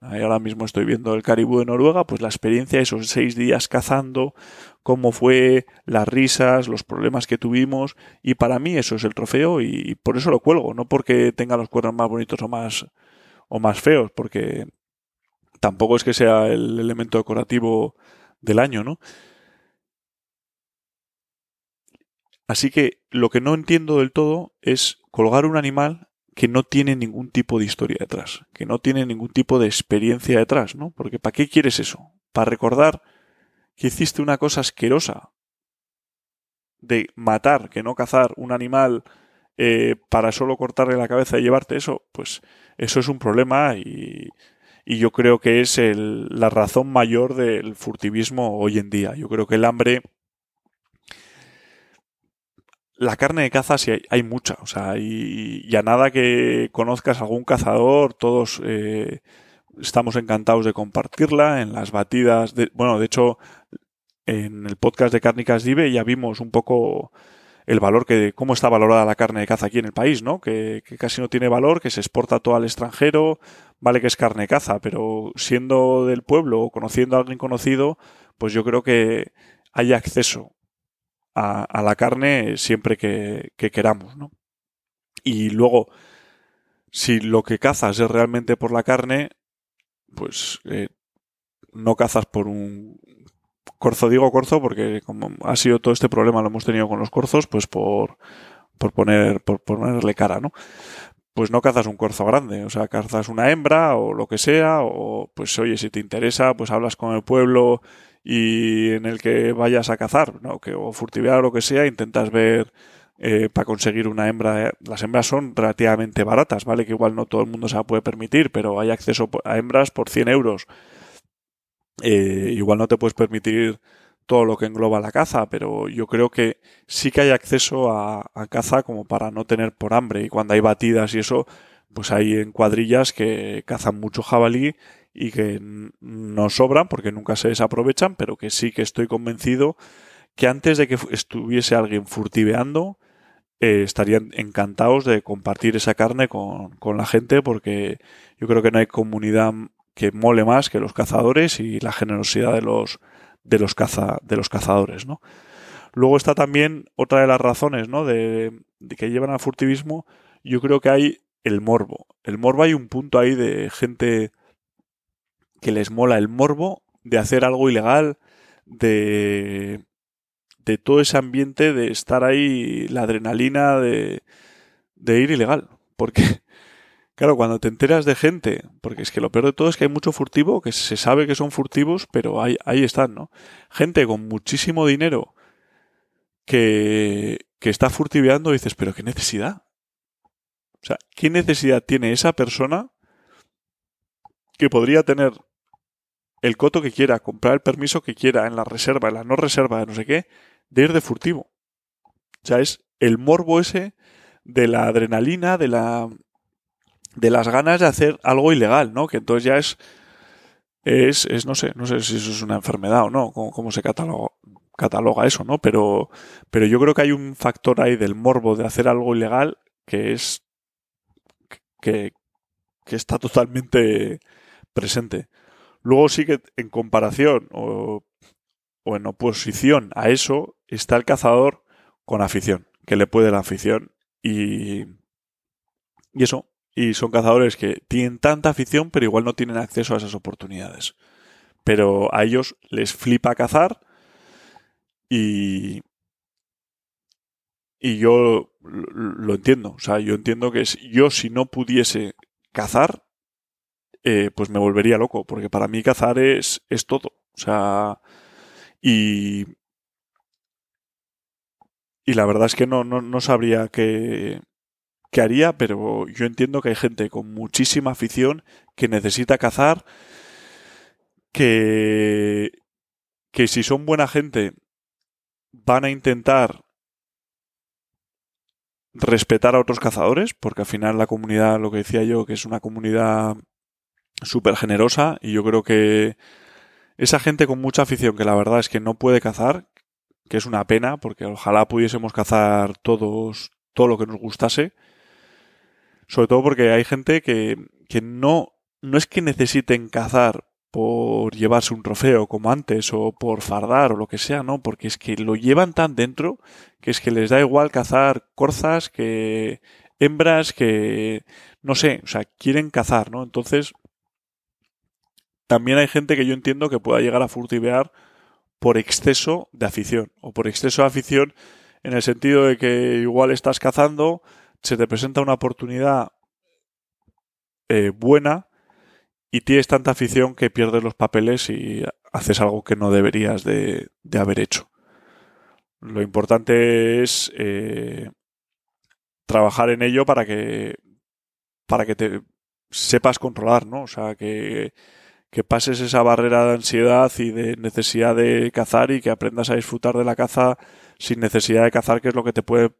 Ahora mismo estoy viendo el caribú de Noruega, pues la experiencia, esos seis días cazando, cómo fue, las risas, los problemas que tuvimos, y para mí eso es el trofeo y por eso lo cuelgo, no porque tenga los cuernos más bonitos o más, o más feos, porque tampoco es que sea el elemento decorativo del año, ¿no? Así que lo que no entiendo del todo es colgar un animal que no tiene ningún tipo de historia detrás, que no tiene ningún tipo de experiencia detrás, ¿no? Porque ¿para qué quieres eso? ¿Para recordar que hiciste una cosa asquerosa de matar, que no cazar un animal eh, para solo cortarle la cabeza y llevarte eso? Pues eso es un problema y, yo creo que es la razón mayor del furtivismo hoy en día. Yo creo que el hambre... La carne de caza sí hay, mucha, o sea, y, a nada que conozcas algún cazador, todos eh, estamos encantados de compartirla en las batidas. De, bueno, de hecho, en el podcast de Cárnicas Dive ya vimos un poco el valor que, cómo está valorada la carne de caza aquí en el país, ¿no? Que, casi no tiene valor, que se exporta todo al extranjero, vale que es carne de caza, pero siendo del pueblo o conociendo a alguien conocido, pues yo creo que hay acceso a, la carne siempre que, queramos, ¿no? Y luego, si lo que cazas es realmente por la carne, pues eh, no cazas por un corzo digo corzo porque como ha sido todo este problema lo hemos tenido con los corzos, pues por, por poner, por ponerle cara, ¿no? Pues no cazas un corzo grande, o sea, cazas una hembra o lo que sea, o pues oye, si te interesa, pues hablas con el pueblo y en el que vayas a cazar, ¿no? Que, o furtivear o lo que sea, intentas ver eh, para conseguir una hembra. Las hembras son relativamente baratas, ¿vale? Que igual no todo el mundo se la puede permitir, pero hay acceso a hembras por 100 euros. Eh, igual no te puedes permitir todo lo que engloba la caza, pero yo creo que sí que hay acceso a, caza como para no tener por hambre. Y cuando hay batidas y eso, pues hay en cuadrillas que cazan mucho jabalí y que no sobran porque nunca se desaprovechan, pero que sí que estoy convencido que antes de que estuviese alguien furtiveando, eh, estarían encantados de compartir esa carne con, con la gente porque yo creo que no hay comunidad que mole más que los cazadores y la generosidad de los, de los, caza, de los cazadores, ¿no? Luego está también otra de las razones, ¿no? De, que llevan al furtivismo. Yo creo que hay el morbo. El morbo hay un punto ahí de gente que les mola el morbo de hacer algo ilegal, de, de todo ese ambiente de estar ahí, la adrenalina de, de ir ilegal. Porque Claro, cuando te enteras de gente, porque es que lo peor de todo es que hay mucho furtivo, que se sabe que son furtivos, pero ahí, ahí están, ¿no? Gente con muchísimo dinero que, que está furtiveando y dices, pero ¿qué necesidad? O sea, ¿qué necesidad tiene esa persona que podría tener el coto que quiera, comprar el permiso que quiera, en la reserva, en la no reserva, de no sé qué, de ir de furtivo? O sea, es el morbo ese de la adrenalina, de la de las ganas de hacer algo ilegal, ¿no? Que entonces ya es, es, es no sé, no sé si eso es una enfermedad o no, cómo, se cataloga, cataloga, eso, ¿no? Pero, pero yo creo que hay un factor ahí del morbo de hacer algo ilegal que es, que, que está totalmente presente. Luego sí que en comparación o, o en oposición a eso está el cazador con afición, que le puede la afición y, y eso, y son cazadores que tienen tanta afición, pero igual no tienen acceso a esas oportunidades. Pero a ellos les flipa cazar y. Y yo lo entiendo. O sea, yo entiendo que yo si no pudiese cazar, eh, pues me volvería loco. Porque para mí cazar es, es todo. O sea. Y. Y la verdad es que no, no, no sabría qué, que haría, pero yo entiendo que hay gente con muchísima afición que necesita cazar, que, que si son buena gente van a intentar respetar a otros cazadores, porque al final la comunidad, lo que decía yo, que es una comunidad súper generosa y yo creo que esa gente con mucha afición que la verdad es que no puede cazar, que es una pena, porque ojalá pudiésemos cazar todos todo lo que nos gustase, sobre todo porque hay gente que, que no, no es que necesiten cazar por llevarse un trofeo como antes o por fardar o lo que sea, no, porque es que lo llevan tan dentro que es que les da igual cazar corzas que hembras que no sé, o sea, quieren cazar, ¿no? Entonces también hay gente que yo entiendo que pueda llegar a furtivear por exceso de afición o por exceso de afición en el sentido de que igual estás cazando se te presenta una oportunidad eh, buena y tienes tanta afición que pierdes los papeles y haces algo que no deberías de, haber hecho. Lo importante es eh, trabajar en ello para que para que te sepas controlar, ¿no? O sea, que, que pases esa barrera de ansiedad y de necesidad de cazar y que aprendas a disfrutar de la caza sin necesidad de cazar, que es lo que te puede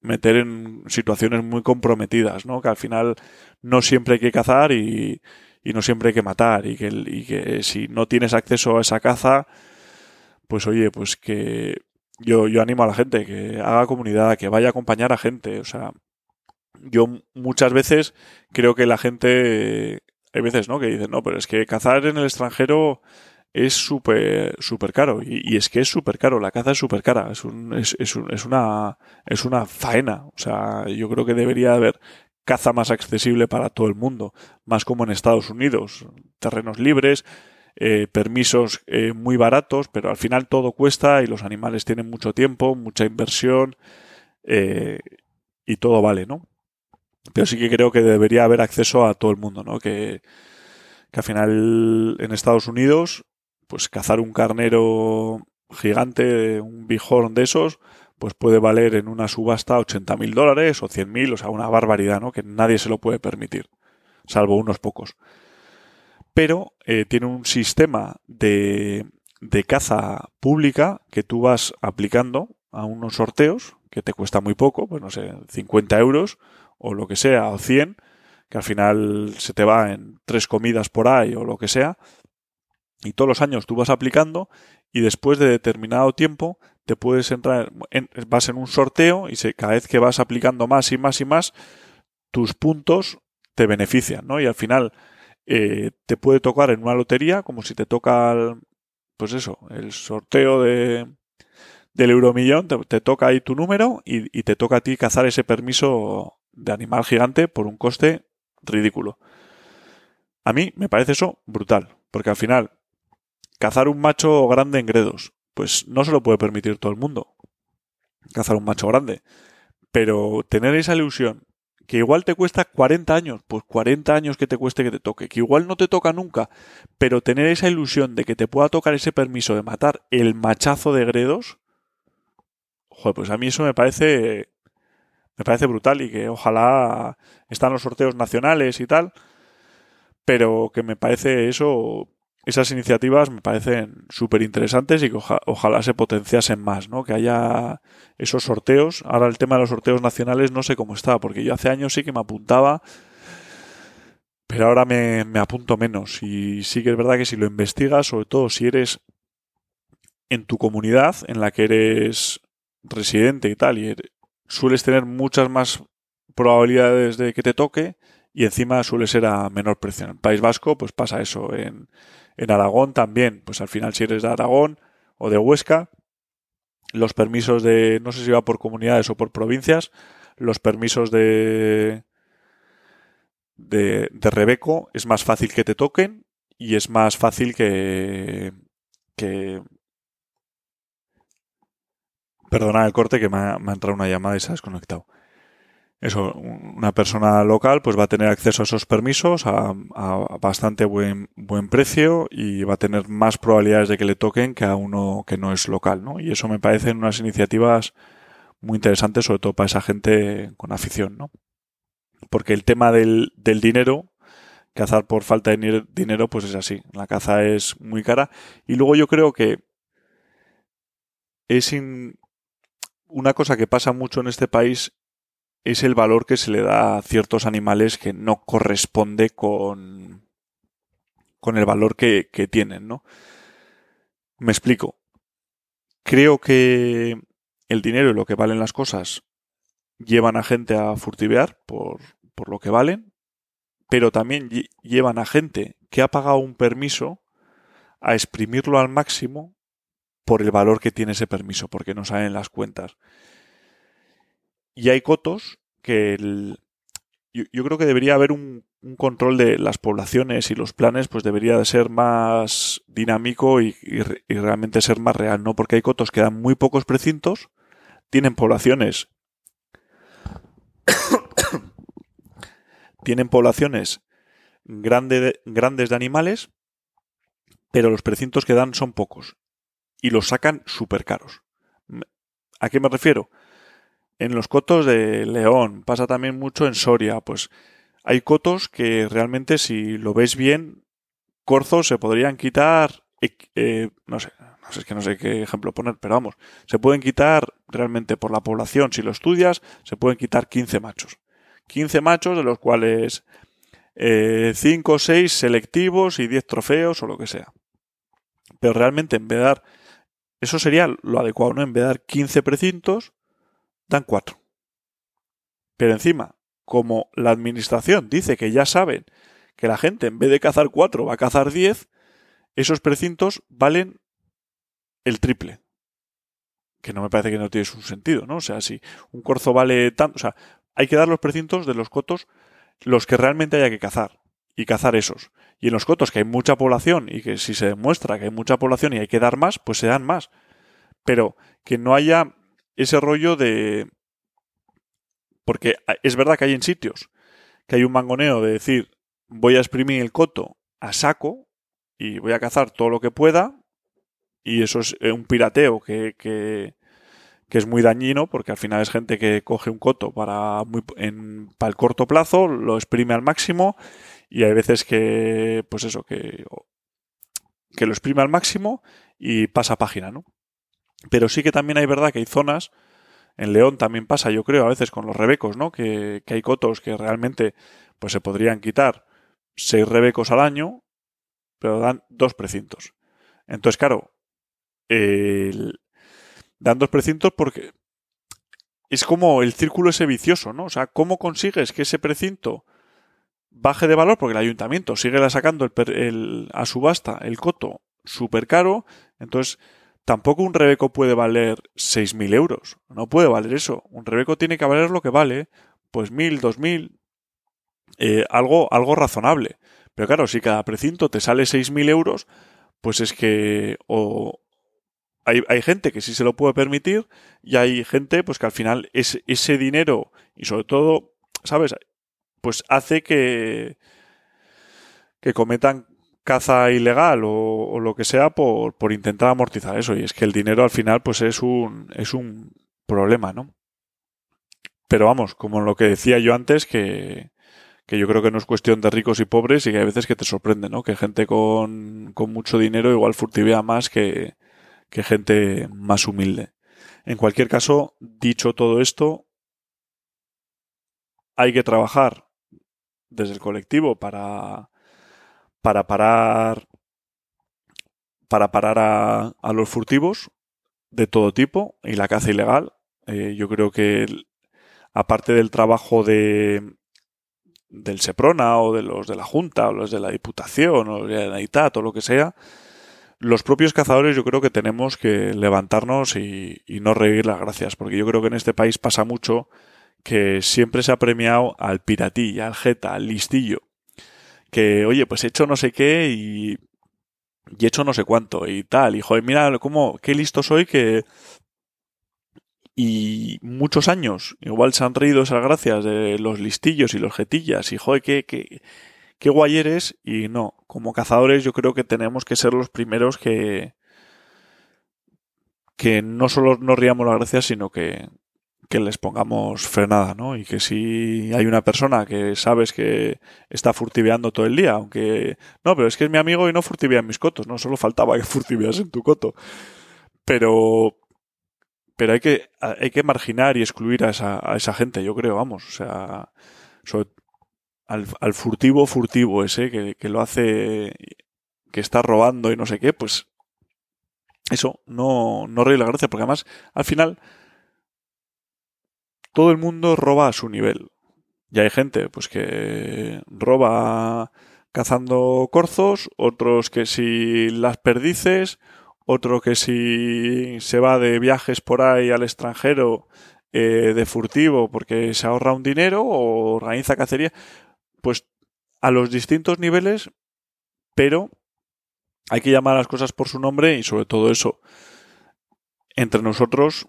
meter en situaciones muy comprometidas, ¿no? Que al final no siempre hay que cazar y, y no siempre hay que matar y que, y que si no tienes acceso a esa caza, pues oye, pues que yo, yo animo a la gente que haga comunidad, que vaya a acompañar a gente, o sea, yo muchas veces creo que la gente, hay veces, ¿no? Que dicen, no, pero es que cazar en el extranjero es súper super caro. Y, es que es súper caro, la caza es súper cara, es, un, es, es, un, es, una, es una faena. O sea, yo creo que debería haber caza más accesible para todo el mundo, más como en Estados Unidos, terrenos libres, eh, permisos eh, muy baratos, pero al final todo cuesta y los animales tienen mucho tiempo, mucha inversión eh, y todo vale, ¿no? Pero sí que creo que debería haber acceso a todo el mundo, ¿no? Que, que al final en Estados Unidos pues cazar un carnero gigante, un bijón de esos, pues puede valer en una subasta 80.000 dólares o 100.000, o sea, una barbaridad, ¿no? Que nadie se lo puede permitir, salvo unos pocos. Pero eh, tiene un sistema de, de caza pública que tú vas aplicando a unos sorteos que te cuesta muy poco, pues no sé, 50 euros o lo que sea, o 100, que al final se te va en tres comidas por ahí o lo que sea, y todos los años tú vas aplicando y después de determinado tiempo te puedes entrar, vas en un sorteo y cada vez que vas aplicando más y más y más, tus puntos te benefician, ¿no? Y al final eh, te puede tocar en una lotería, como si te toca, pues eso, el sorteo de, del euromillón, te, toca ahí tu número y, y te toca a ti cazar ese permiso de animal gigante por un coste ridículo. A mí me parece eso brutal, porque al final cazar un macho grande en gredos, pues no se lo puede permitir todo el mundo. Cazar un macho grande. Pero tener esa ilusión, que igual te cuesta 40 años, pues 40 años que te cueste que te toque, que igual no te toca nunca, pero tener esa ilusión de que te pueda tocar ese permiso de matar el machazo de gredos, joder, pues a mí eso me parece me parece brutal y que ojalá están los sorteos nacionales y tal, pero que me parece eso esas iniciativas me parecen súper interesantes y que ojalá se potenciasen más, ¿no? Que haya esos sorteos. Ahora el tema de los sorteos nacionales no sé cómo está, porque yo hace años sí que me apuntaba, pero ahora me, apunto menos. Y sí que es verdad que si lo investigas, sobre todo si eres en tu comunidad en la que eres residente y tal, y sueles tener muchas más probabilidades de que te toque y encima suele ser a menor precio. En el País Vasco pues pasa eso, en, en Aragón también, pues al final si eres de Aragón o de Huesca, los permisos de, no sé si va por comunidades o por provincias, los permisos de, de, de Rebeco es más fácil que te toquen y es más fácil que, que Perdona el corte que me ha, entrado una llamada y se ha desconectado eso, una persona local pues va a tener acceso a esos permisos a, bastante buen, precio y va a tener más probabilidades de que le toquen que a uno que no es local, ¿no? Y eso me parecen unas iniciativas muy interesantes, sobre todo para esa gente con afición, ¿no? Porque el tema del, del dinero, cazar por falta de dinero, pues es así. La caza es muy cara. Y luego yo creo que es una cosa que pasa mucho en este país es el valor que se le da a ciertos animales que no corresponde con, con el valor que, tienen, ¿no? Me explico. Creo que el dinero y lo que valen las cosas llevan a gente a furtivear por, por lo que valen, pero también llevan a gente que ha pagado un permiso a exprimirlo al máximo por el valor que tiene ese permiso, porque no salen las cuentas. Y hay cotos que yo, creo que debería haber un, control de las poblaciones y los planes, pues debería de ser más dinámico y, realmente ser más real, ¿no? Porque hay cotos que dan muy pocos precintos, tienen poblaciones. tienen poblaciones grande grandes de animales, pero los precintos que dan son pocos y los sacan súper caros. ¿A qué me refiero? en los cotos de León, pasa también mucho en Soria, pues hay cotos que realmente si lo ves bien, corzos se podrían quitar, eh, eh, no sé, no sé, que no sé qué ejemplo poner, pero vamos, se pueden quitar realmente por la población, si lo estudias, se pueden quitar 15 machos. 15 machos de los cuales 5 o 6 selectivos y 10 trofeos o lo que sea. Pero realmente en vez de dar, eso sería lo adecuado, ¿no? En vez de dar 15 precintos, dan cuatro. Pero encima, como la administración dice que ya saben que la gente en vez de cazar cuatro va a cazar diez, esos precintos valen el triple. Que no me parece que no tiene un sentido, ¿no? O sea, si un corzo vale tanto, o sea, hay que dar los precintos de los cotos los que realmente haya que cazar y cazar esos. Y en los cotos que hay mucha población y que si se demuestra que hay mucha población y hay que dar más, pues se dan más. Pero que no haya ese rollo de... Porque es verdad que hay en sitios que hay un mangoneo de decir voy a exprimir el coto a saco y voy a cazar todo lo que pueda y eso es eh, un pirateo que, que, que es muy dañino porque al final es gente que coge un coto para, muy, en, para el corto plazo, lo exprime al máximo y hay veces que, pues eso, que, que lo exprime al máximo y pasa página, ¿no? Pero sí que también hay verdad que hay zonas, en León también pasa, yo creo, a veces con los rebecos, ¿no? Que, que hay cotos que realmente pues se podrían quitar seis rebecos al año, pero dan dos precintos. Entonces, claro, el, dan dos precintos porque es como el círculo ese vicioso, ¿no? O sea, ¿cómo consigues que ese precinto baje de valor? Porque el ayuntamiento sigue sacando el, el, a subasta el coto súper caro, entonces tampoco un rebeco puede valer 6.000 euros, no puede valer eso. Un rebeco tiene que valer lo que vale, pues 1.000, 2.000, eh, algo, algo razonable. Pero claro, si cada precinto te sale 6.000 euros, pues es que o, hay, gente que sí se lo puede permitir y hay gente pues que al final es, ese dinero y sobre todo, ¿sabes? Pues hace que, que cometan caza ilegal o, lo que sea por, por, intentar amortizar eso. Y es que el dinero al final pues es un, es un problema, ¿no? Pero vamos, como lo que decía yo antes, que, que yo creo que no es cuestión de ricos y pobres y que hay veces que te sorprende, ¿no? Que gente con, con mucho dinero igual furtivea más que, que gente más humilde. En cualquier caso, dicho todo esto, hay que trabajar desde el colectivo para, para parar para parar a, a los furtivos de todo tipo y la caza ilegal. Eh, yo creo que aparte del trabajo de del Seprona o de los de la Junta o los de la Diputación o de la ITAT o lo que sea, los propios cazadores yo creo que tenemos que levantarnos y, no reír las gracias, porque yo creo que en este país pasa mucho que siempre se ha premiado al piratí, al jeta, al listillo, que oye, pues he hecho no sé qué y, y he hecho no sé cuánto y tal, y joder, mira cómo, qué listo soy que... Y muchos años, igual se han reído esas gracias de los listillos y los jetillas, y joder, qué, qué, qué guay eres y no, como cazadores yo creo que tenemos que ser los primeros que que no solo nos riamos las gracias, sino que, que les pongamos frenada, ¿no? Y que si hay una persona que sabes que está furtiveando todo el día, aunque... No, pero es que es mi amigo y no furtivea en mis cotos, no solo faltaba que furtiveas en tu coto. Pero... Pero hay que, hay que marginar y excluir a esa, a esa gente, yo creo, vamos. O sea, al, al furtivo furtivo ese que, que, lo hace, que está robando y no sé qué, pues eso, no, no reí la gracia, porque además al final todo el mundo roba a su nivel. Y hay gente pues que roba cazando corzos, otros que si las perdices, otro que si se va de viajes por ahí al extranjero eh, de furtivo porque se ahorra un dinero o organiza cacería pues a los distintos niveles, pero hay que llamar a las cosas por su nombre y sobre todo eso, entre nosotros,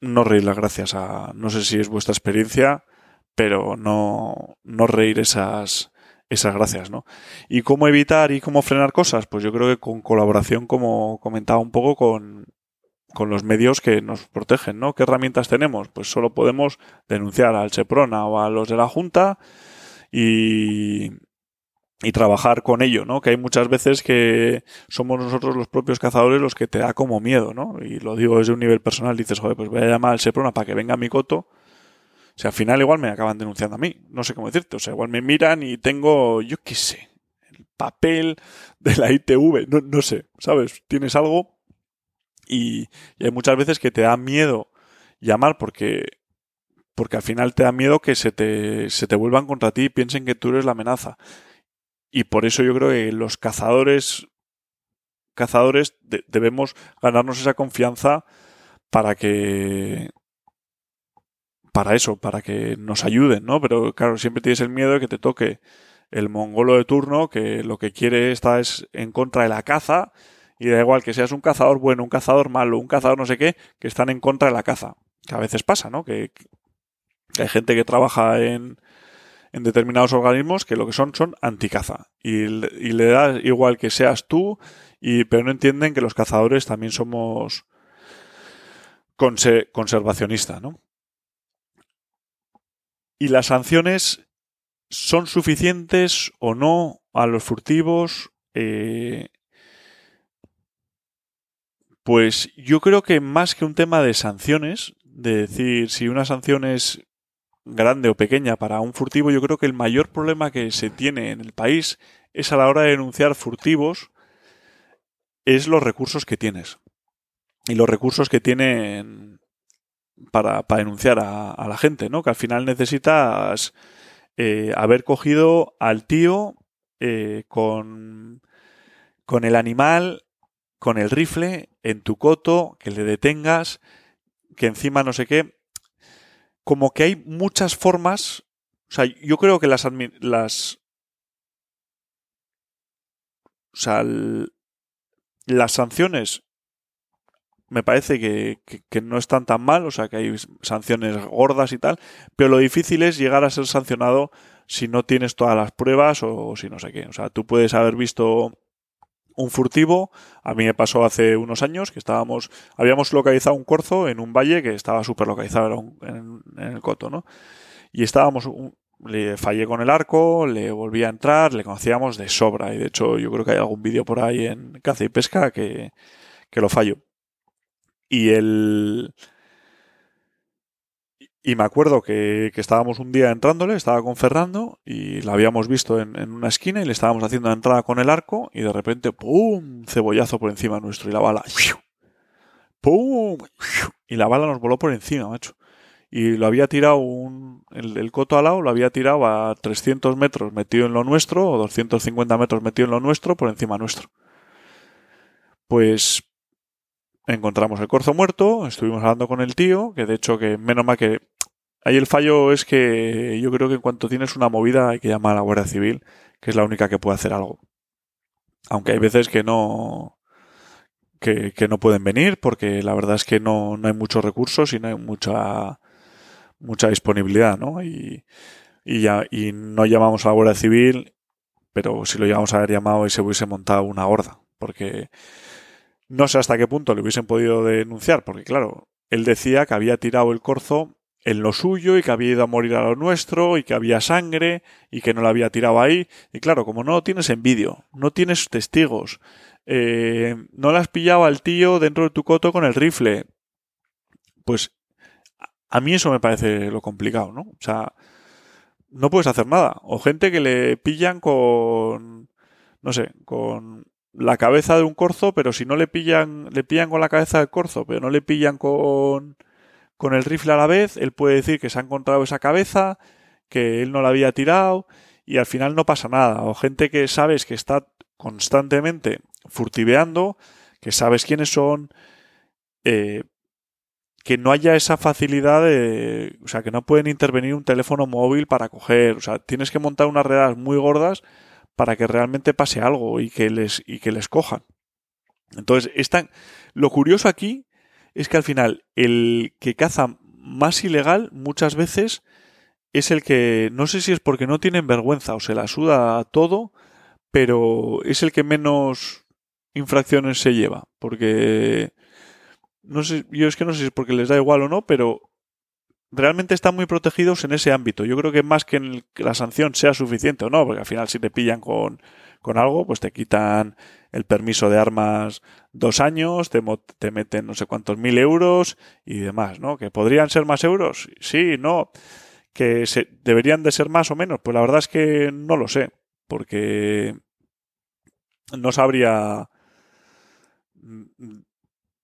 no reír las gracias a, no sé si es vuestra experiencia, pero no, no reír esas, esas gracias, ¿no? ¿Y cómo evitar y cómo frenar cosas? Pues yo creo que con colaboración, como comentaba un poco, con, con los medios que nos protegen, ¿no? ¿Qué herramientas tenemos? Pues solo podemos denunciar al Cheprona o a los de la Junta y, y trabajar con ello, ¿no? Que hay muchas veces que somos nosotros los propios cazadores los que te da como miedo, ¿no? Y lo digo desde un nivel personal, dices, joder, pues voy a llamar al Seprona para que venga mi coto. O sea, al final igual me acaban denunciando a mí, no sé cómo decirte, o sea, igual me miran y tengo, yo qué sé, el papel de la ITV, no, no sé, ¿sabes? Tienes algo y, y, hay muchas veces que te da miedo llamar porque, porque al final te da miedo que se te, se te vuelvan contra ti y piensen que tú eres la amenaza. Y por eso yo creo que los cazadores, cazadores de, debemos ganarnos esa confianza para que, para eso, para que nos ayuden, ¿no? Pero claro, siempre tienes el miedo de que te toque el mongolo de turno que lo que quiere está es en contra de la caza y da igual que seas un cazador bueno, un cazador malo, un cazador no sé qué, que están en contra de la caza. Que a veces pasa, ¿no? Que, que hay gente que trabaja en, en determinados organismos que lo que son son anticaza. Y, le da igual que seas tú, y, pero no entienden que los cazadores también somos conservacionista, ¿no? ¿Y las sanciones son suficientes o no a los furtivos? Eh, pues yo creo que más que un tema de sanciones, de decir si una sanción es grande o pequeña para un furtivo, yo creo que el mayor problema que se tiene en el país es a la hora de denunciar furtivos, es los recursos que tienes. Y los recursos que tienen para, denunciar a, la gente, ¿no? Que al final necesitas eh, haber cogido al tío eh, con, con el animal, con el rifle, en tu coto, que le detengas, que encima no sé qué como que hay muchas formas. O sea, yo creo que las. las o sea, las sanciones me parece que, no están tan mal, o sea, que hay sanciones gordas y tal, pero lo difícil es llegar a ser sancionado si no tienes todas las pruebas o si no sé qué. O sea, tú puedes haber visto un furtivo. A mí me pasó hace unos años que estábamos, habíamos localizado un corzo en un valle que estaba súper localizado en, el coto, ¿no? Y estábamos, le fallé con el arco, le volví a entrar, le conocíamos de sobra. Y de hecho, yo creo que hay algún vídeo por ahí en caza y pesca que, que lo fallo. Y el, y me acuerdo que, estábamos un día entrándole, estaba con Fernando y la habíamos visto en, una esquina y le estábamos haciendo la entrada con el arco y de repente, ¡pum! Cebollazo por encima nuestro y la bala, ¡pum! Y la bala nos voló por encima, macho. Y lo había tirado un, el, coto al lado, lo había tirado a 300 metros metido en lo nuestro o 250 metros metido en lo nuestro por encima nuestro. Pues encontramos el corzo muerto, estuvimos hablando con el tío, que de hecho que menos mal que Ahí el fallo es que yo creo que en cuanto tienes una movida hay que llamar a la Guardia Civil, que es la única que puede hacer algo. Aunque hay veces que no que, no pueden venir porque la verdad es que no, no, hay muchos recursos y no hay mucha mucha disponibilidad, ¿no? Y, y, ya, y no llamamos a la Guardia Civil, pero si lo llamamos a haber llamado y se hubiese montado una horda, porque no sé hasta qué punto le hubiesen podido denunciar, porque claro, él decía que había tirado el corzo en lo suyo y que había ido a morir a lo nuestro y que había sangre y que no la había tirado ahí. Y claro, como no tienes en vídeo, no tienes testigos, eh, no la has pillado al tío dentro de tu coto con el rifle, pues a mí eso me parece lo complicado, ¿no? O sea, no puedes hacer nada. O gente que le pillan con, no sé, con la cabeza de un corzo, pero si no le pillan, le pillan con la cabeza del corzo, pero no le pillan con con el rifle a la vez, él puede decir que se ha encontrado esa cabeza, que él no la había tirado y al final no pasa nada. O gente que sabes que está constantemente furtiveando, que sabes quiénes son, eh, que no haya esa facilidad de, o sea, que no pueden intervenir un teléfono móvil para coger, o sea, tienes que montar unas redes muy gordas para que realmente pase algo y que les, y que les cojan. Entonces, lo curioso aquí es que al final el que caza más ilegal muchas veces es el que no sé si es porque no tienen vergüenza o se la suda todo, pero es el que menos infracciones se lleva, porque no sé, yo es que no sé si es porque les da igual o no, pero realmente están muy protegidos en ese ámbito. Yo creo que más que, que la sanción sea suficiente o no, porque al final si te pillan con, con algo, pues te quitan el permiso de armas dos años, te, te meten no sé cuántos mil euros y demás, ¿no? Que podrían ser más euros, sí, no, que se, deberían de ser más o menos, pues la verdad es que no lo sé, porque no sabría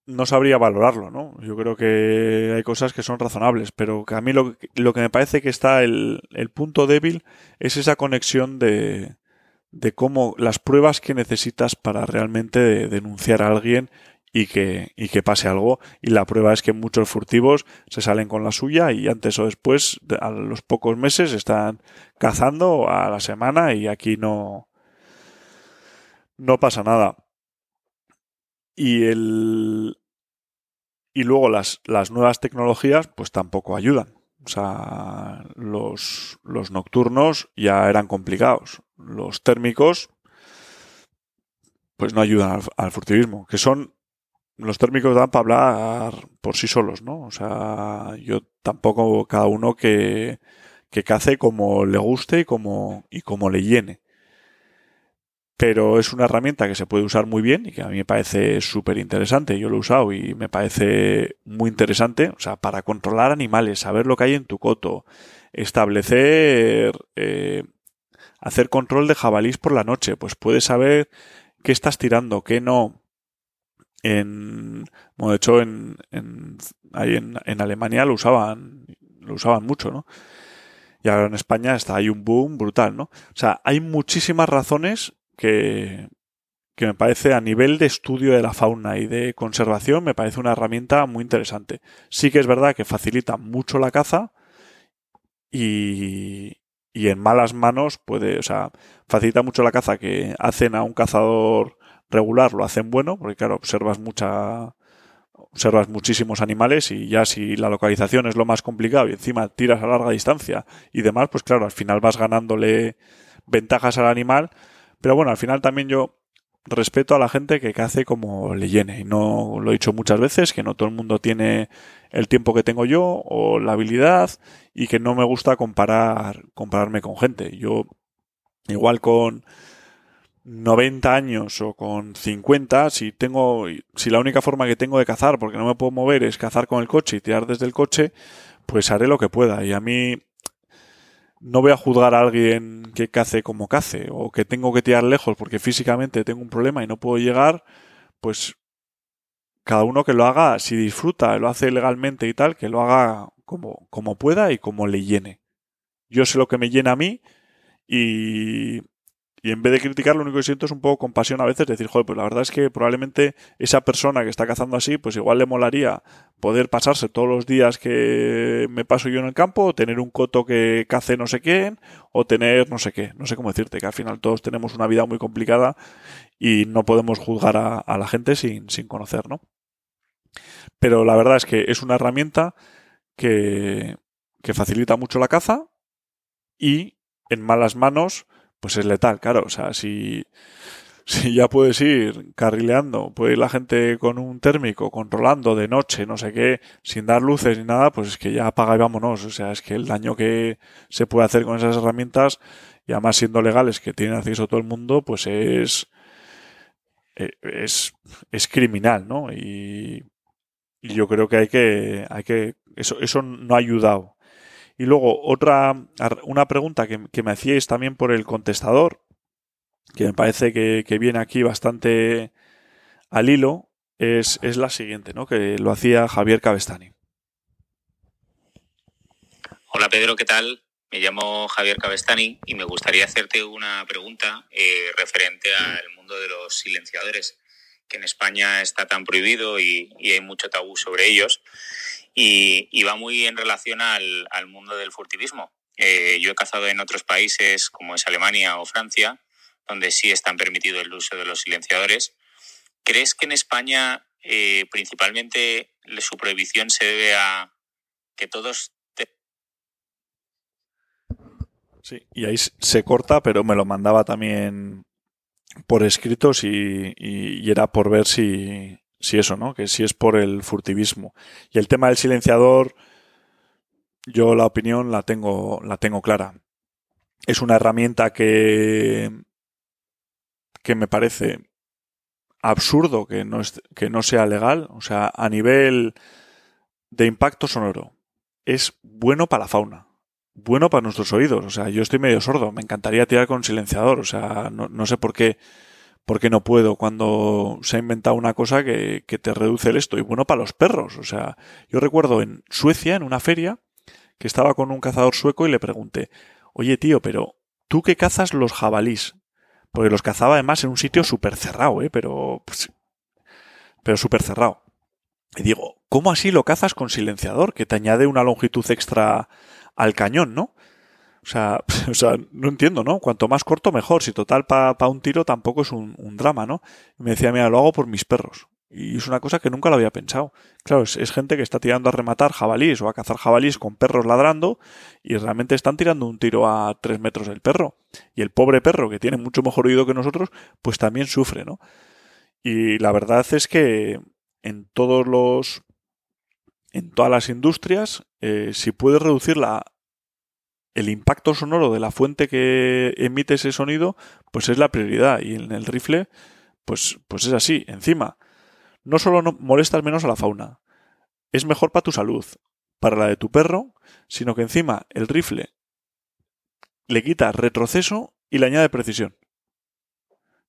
no sabría valorarlo, ¿no? Yo creo que hay cosas que son razonables, pero que a mí lo, lo que me parece que está el, el punto débil es esa conexión de, de cómo las pruebas que necesitas para realmente denunciar a alguien y que, y que pase algo. Y la prueba es que muchos furtivos se salen con la suya y antes o después, a los pocos meses, están cazando a la semana y aquí no, no pasa nada. Y el, y luego las, las nuevas tecnologías pues tampoco ayudan. O sea, los, los nocturnos ya eran complicados. Los térmicos, pues no ayudan al, furtivismo, que son los térmicos dan para hablar por sí solos, ¿no? O sea, yo tampoco cada uno que, que cace como le guste y como, y como le llene. Pero es una herramienta que se puede usar muy bien y que a mí me parece súper interesante. Yo lo he usado y me parece muy interesante. O sea, para controlar animales, saber lo que hay en tu coto, establecer, eh, hacer control de jabalís por la noche. Pues puedes saber qué estás tirando, qué no. En, como de hecho, en, en, ahí en, en Alemania lo usaban, lo usaban mucho, ¿no? Y ahora en España está ahí un boom brutal, ¿no? O sea, hay muchísimas razones que, que me parece a nivel de estudio de la fauna y de conservación me parece una herramienta muy interesante. Sí que es verdad que facilita mucho la caza y, y en malas manos puede, o sea, facilita mucho la caza que hacen a un cazador regular, lo hacen bueno, porque claro, observas mucha, observas muchísimos animales y ya si la localización es lo más complicado y encima tiras a larga distancia y demás, pues claro, al final vas ganándole ventajas al animal. Pero bueno, al final también yo respeto a la gente que cace como le llene. Y no lo he dicho muchas veces, que no todo el mundo tiene el tiempo que tengo yo o la habilidad y que no me gusta comparar, compararme con gente. Yo, igual con 90 años o con 50, si tengo, si la única forma que tengo de cazar, porque no me puedo mover, es cazar con el coche y tirar desde el coche, pues haré lo que pueda. Y a mí no voy a juzgar a alguien que cace como cace o que tengo que tirar lejos porque físicamente tengo un problema y no puedo llegar, pues cada uno que lo haga, si disfruta, lo hace legalmente y tal, que lo haga como, como pueda y como le llene. Yo sé lo que me llena a mí y, y en vez de criticar, lo único que siento es un poco compasión a veces, decir, joder, pues la verdad es que probablemente esa persona que está cazando así, pues igual le molaría poder pasarse todos los días que me paso yo en el campo, o tener un coto que cace no sé quién, o tener no sé qué, no sé cómo decirte, que al final todos tenemos una vida muy complicada y no podemos juzgar a, a la gente sin, sin conocer, ¿no? Pero la verdad es que es una herramienta que, que facilita mucho la caza y en malas manos pues es letal, claro. O sea, si, si ya puedes ir carrileando, puede ir la gente con un térmico, controlando de noche, no sé qué, sin dar luces ni nada, pues es que ya apaga y vámonos. O sea, es que el daño que se puede hacer con esas herramientas, y además siendo legales, que tienen acceso a todo el mundo, pues es, eh, es, es criminal, ¿no? Y, y yo creo que hay que, hay que, eso, eso no ha ayudado y luego otra, una pregunta que, que me hacíais también por el contestador, que me parece que, que viene aquí bastante al hilo, es, es, la siguiente, ¿no? Que lo hacía Javier Cabestani. Hola Pedro, ¿qué tal? Me llamo Javier Cabestani y me gustaría hacerte una pregunta eh, referente al mundo de los silenciadores, que en España está tan prohibido y, y hay mucho tabú sobre ellos y, va muy en relación al, mundo del furtivismo. Eh, yo he cazado en otros países como es Alemania o Francia, donde sí están permitido el uso de los silenciadores. ¿Crees que en España eh, principalmente su prohibición se debe a que todos... Te... Sí, y ahí se corta, pero me lo mandaba también por escritos y era por ver si, si eso, ¿no? Que si es por el furtivismo. Y el tema del silenciador, yo la opinión la tengo, la tengo clara. Es una herramienta que, que me parece absurdo que no, es, que no sea legal. O sea, a nivel de impacto sonoro, es bueno para la fauna. Bueno para nuestros oídos. O sea, yo estoy medio sordo. Me encantaría tirar con silenciador. O sea, no, no sé por qué porque no puedo cuando se ha inventado una cosa que, que, te reduce el esto. Y bueno, para los perros. O sea, yo recuerdo en Suecia, en una feria, que estaba con un cazador sueco y le pregunté, oye tío, pero tú que cazas los jabalís, porque los cazaba además en un sitio súper cerrado, ¿eh? pero, pues, pero súper cerrado. Y digo, ¿cómo así lo cazas con silenciador? Que te añade una longitud extra al cañón, ¿no? O sea, o sea, no entiendo, ¿no? Cuanto más corto, mejor. Si total para pa un tiro tampoco es un, drama, ¿no? Y me decía, mira, lo hago por mis perros. Y es una cosa que nunca lo había pensado. Claro, es, es, gente que está tirando a rematar jabalís o a cazar jabalís con perros ladrando y realmente están tirando un tiro a tres metros del perro. Y el pobre perro, que tiene mucho mejor oído que nosotros, pues también sufre, ¿no? Y la verdad es que en todos los en todas las industrias, eh, si puedes reducir la, el impacto sonoro de la fuente que emite ese sonido, pues es la prioridad. Y en el rifle, pues, pues es así. Encima, no solo molestas menos a la fauna, es mejor para tu salud, para la de tu perro, sino que encima el rifle le quita retroceso y le añade precisión.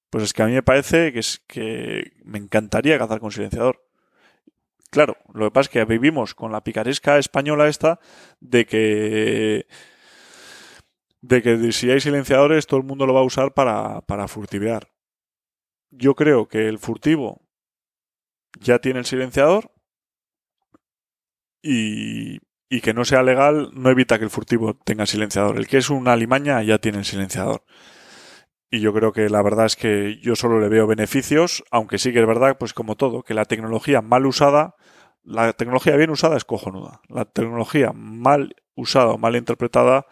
Pues es que a mí me parece que, es, que me encantaría cazar con silenciador. Claro, lo que pasa es que vivimos con la picaresca española esta de que de que si hay silenciadores todo el mundo lo va a usar para, para furtivear. Yo creo que el furtivo ya tiene el silenciador y, y que no sea legal no evita que el furtivo tenga silenciador. El que es una alimaña ya tiene el silenciador. Y yo creo que la verdad es que yo solo le veo beneficios, aunque sí que es verdad, pues como todo, que la tecnología mal usada, la tecnología bien usada es cojonuda. La tecnología mal usada o mal interpretada,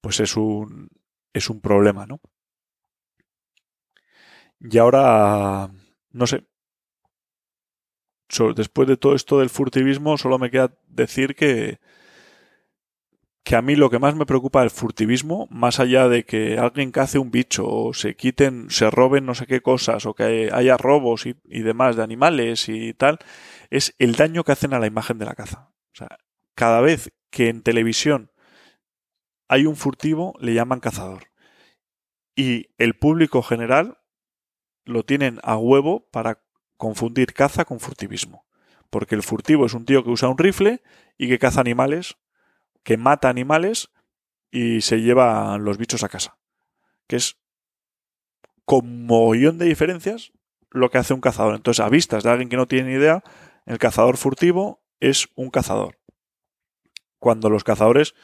pues es un, es un problema, ¿no? Y ahora, no sé, después de todo esto del furtivismo, solo me queda decir que, que a mí lo que más me preocupa del furtivismo, más allá de que alguien cace un bicho o se quiten, se roben no sé qué cosas o que haya robos y, y demás de animales y tal, es el daño que hacen a la imagen de la caza. O sea, cada vez que en televisión hay un furtivo, le llaman cazador. Y el público general lo tienen a huevo para confundir caza con furtivismo. Porque el furtivo es un tío que usa un rifle y que caza animales, que mata animales y se lleva los bichos a casa. Que es con mogollón de diferencias lo que hace un cazador. Entonces, a vistas de alguien que no tiene ni idea, el cazador furtivo es un cazador. Cuando los cazadores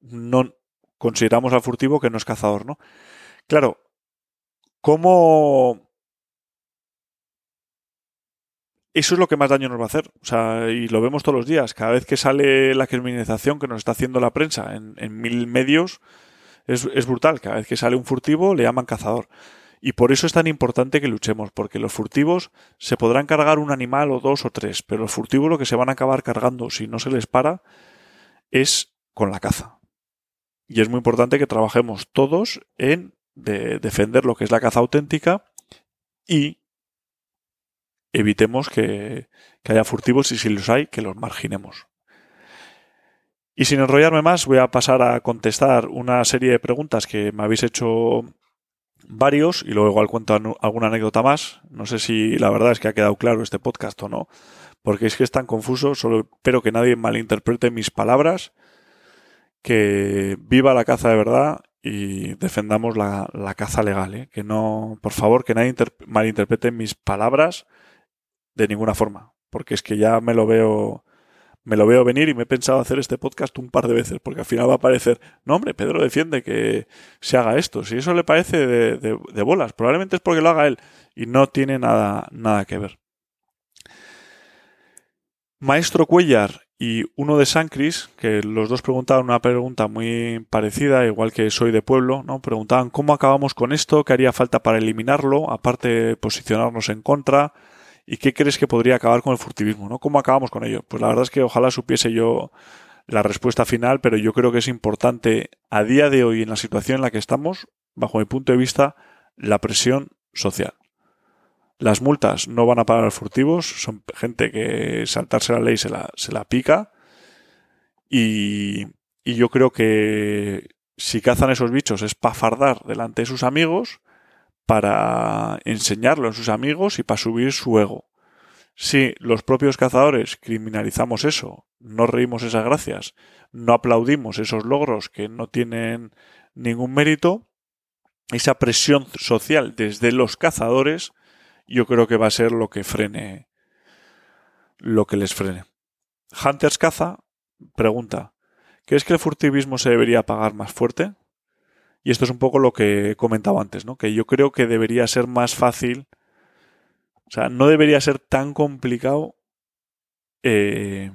no consideramos al furtivo que no es cazador, ¿no? Claro, ¿cómo eso es lo que más daño nos va a hacer. O sea, y lo vemos todos los días. Cada vez que sale la criminalización que nos está haciendo la prensa en, mil medios, es, es, brutal. Cada vez que sale un furtivo, le llaman cazador. Y por eso es tan importante que luchemos, porque los furtivos se podrán cargar un animal o dos o tres, pero los furtivos lo que se van a acabar cargando si no se les para es con la caza. Y es muy importante que trabajemos todos en de defender lo que es la caza auténtica y evitemos que, haya furtivos y si los hay, que los marginemos. Y sin enrollarme más, voy a pasar a contestar una serie de preguntas que me habéis hecho varios y luego igual cuento alguna anécdota más. No sé si la verdad es que ha quedado claro este podcast o no, porque es que es tan confuso, solo espero que nadie malinterprete mis palabras, que viva la caza de verdad y defendamos la, caza legal, ¿eh? que no, por favor, que nadie malinterprete mis palabras de ninguna forma, porque es que ya me lo veo me lo veo venir y me he pensado hacer este podcast un par de veces, porque al final va a parecer, no hombre, Pedro defiende que se haga esto, si eso le parece de, de, bolas, probablemente es porque lo haga él y no tiene nada, nada que ver. Maestro Cuellar y uno de San Cris, que los dos preguntaban una pregunta muy parecida, igual que soy de pueblo, ¿no? Preguntaban cómo acabamos con esto, qué haría falta para eliminarlo, aparte de posicionarnos en contra, ¿Y qué crees que podría acabar con el furtivismo? ¿no? ¿Cómo acabamos con ello? Pues la verdad es que ojalá supiese yo la respuesta final, pero yo creo que es importante a día de hoy, en la situación en la que estamos, bajo mi punto de vista, la presión social. Las multas no van a pagar a los furtivos, son gente que saltarse la ley se la, se la pica. Y, y yo creo que si cazan esos bichos es para fardar delante de sus amigos para enseñarlo a sus amigos y para subir su ego. Si los propios cazadores criminalizamos eso, no reímos esas gracias, no aplaudimos esos logros que no tienen ningún mérito, esa presión social desde los cazadores, yo creo que va a ser lo que frene, lo que les frene. Hunters Caza pregunta, ¿crees que el furtivismo se debería pagar más fuerte? Y esto es un poco lo que he comentado antes, ¿no? Que yo creo que debería ser más fácil. O sea, no debería ser tan complicado. Eh,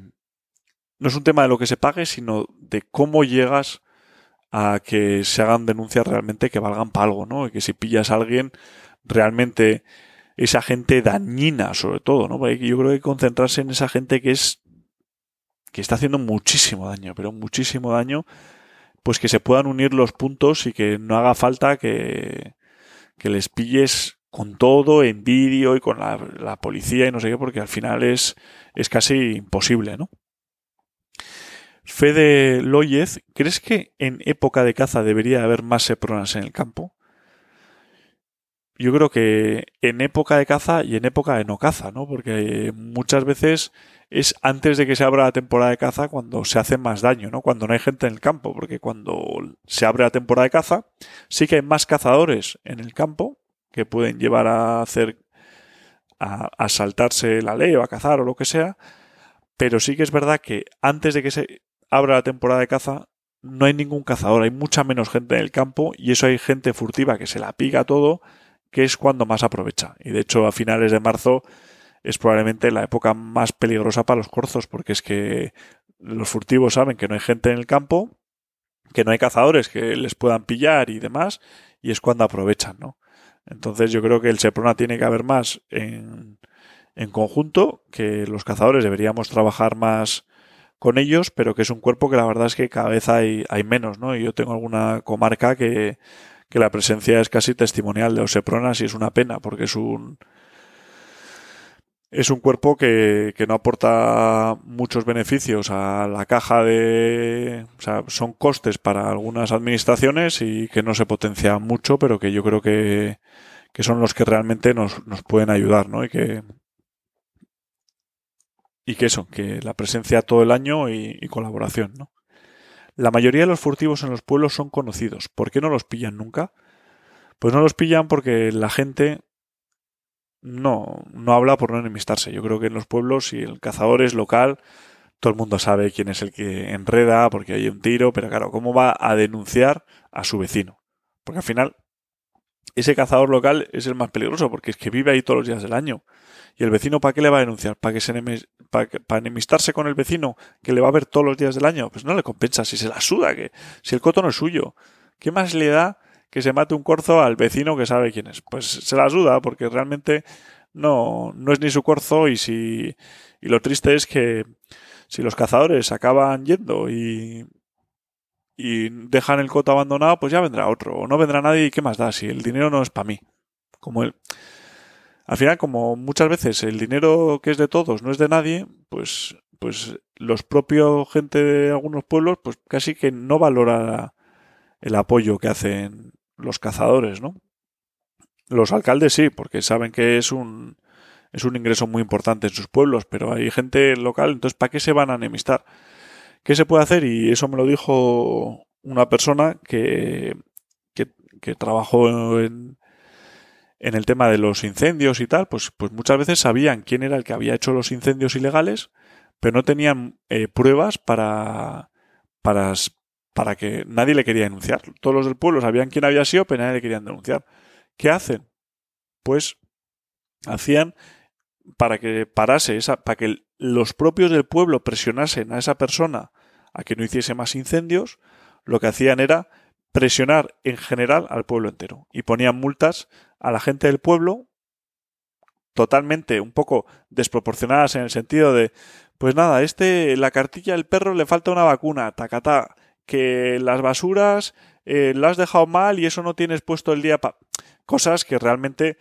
no es un tema de lo que se pague, sino de cómo llegas a que se hagan denuncias realmente que valgan para algo, ¿no? Y que si pillas a alguien, realmente esa gente dañina, sobre todo, ¿no? Yo creo que concentrarse en esa gente que es que está haciendo muchísimo daño, pero muchísimo daño, pues que se puedan unir los puntos y que no haga falta que, que les pilles con todo, en vídeo y con la, la, policía y no sé qué, porque al final es, es casi imposible, ¿no? Fede Loyez, ¿crees que en época de caza debería haber más sepronas en el campo? Yo creo que en época de caza y en época de no caza, ¿no? Porque muchas veces es antes de que se abra la temporada de caza cuando se hace más daño, ¿no? Cuando no hay gente en el campo, porque cuando se abre la temporada de caza, sí que hay más cazadores en el campo que pueden llevar a hacer a, saltarse la ley o a cazar o lo que sea, pero sí que es verdad que antes de que se abra la temporada de caza no hay ningún cazador, hay mucha menos gente en el campo y eso hay gente furtiva que se la pica todo, que es cuando más aprovecha. Y de hecho a finales de marzo es probablemente la época más peligrosa para los corzos, porque es que los furtivos saben que no hay gente en el campo, que no hay cazadores que les puedan pillar y demás, y es cuando aprovechan, ¿no? Entonces yo creo que el Seprona tiene que haber más en, en conjunto, que los cazadores deberíamos trabajar más con ellos, pero que es un cuerpo que la verdad es que cada vez hay, hay menos, ¿no? Y yo tengo alguna comarca que, que la presencia es casi testimonial de los Sepronas y es una pena, porque es un, es un cuerpo que, que, no aporta muchos beneficios a la caja de... O sea, son costes para algunas administraciones y que no se potencia mucho, pero que yo creo que, que son los que realmente nos, nos pueden ayudar, ¿no? Y que... Y que eso, que la presencia todo el año y, y colaboración, ¿no? La mayoría de los furtivos en los pueblos son conocidos. ¿Por qué no los pillan nunca? Pues no los pillan porque la gente no, no habla por no enemistarse. Yo creo que en los pueblos, si el cazador es local, todo el mundo sabe quién es el que enreda porque hay un tiro, pero claro, ¿cómo va a denunciar a su vecino? Porque al final, ese cazador local es el más peligroso porque es que vive ahí todos los días del año. ¿Y el vecino para qué le va a denunciar? ¿Para, que se para, para, enemistarse con el vecino que le va a ver todos los días del año? Pues no le compensa si se la suda, que si el coto no es suyo. ¿Qué más le da que se mate un corzo al vecino que sabe quién es. Pues se la duda porque realmente no, no es ni su corzo y si, y lo triste es que si los cazadores acaban yendo y, y dejan el coto abandonado, pues ya vendrá otro. O no vendrá nadie y qué más da si el dinero no es para mí. Como el, al final, como muchas veces el dinero que es de todos no es de nadie, pues, pues los propios gente de algunos pueblos, pues casi que no valora el apoyo que hacen los cazadores, ¿no? Los alcaldes sí, porque saben que es un, es un ingreso muy importante en sus pueblos, pero hay gente local, entonces ¿para qué se van a enemistar? ¿Qué se puede hacer? Y eso me lo dijo una persona que, que, que trabajó en, en el tema de los incendios y tal, pues, pues muchas veces sabían quién era el que había hecho los incendios ilegales, pero no tenían eh, pruebas para, para, para que nadie le quería denunciar. Todos los del pueblo sabían quién había sido, pero nadie le querían denunciar. ¿Qué hacen? Pues hacían para que parase esa, para que los propios del pueblo presionasen a esa persona a que no hiciese más incendios, lo que hacían era presionar en general al pueblo entero. Y ponían multas a la gente del pueblo totalmente un poco desproporcionadas en el sentido de pues nada, este la cartilla del perro le falta una vacuna, tacatá que las basuras eh, las has dejado mal y eso no tienes puesto el día para... Cosas que realmente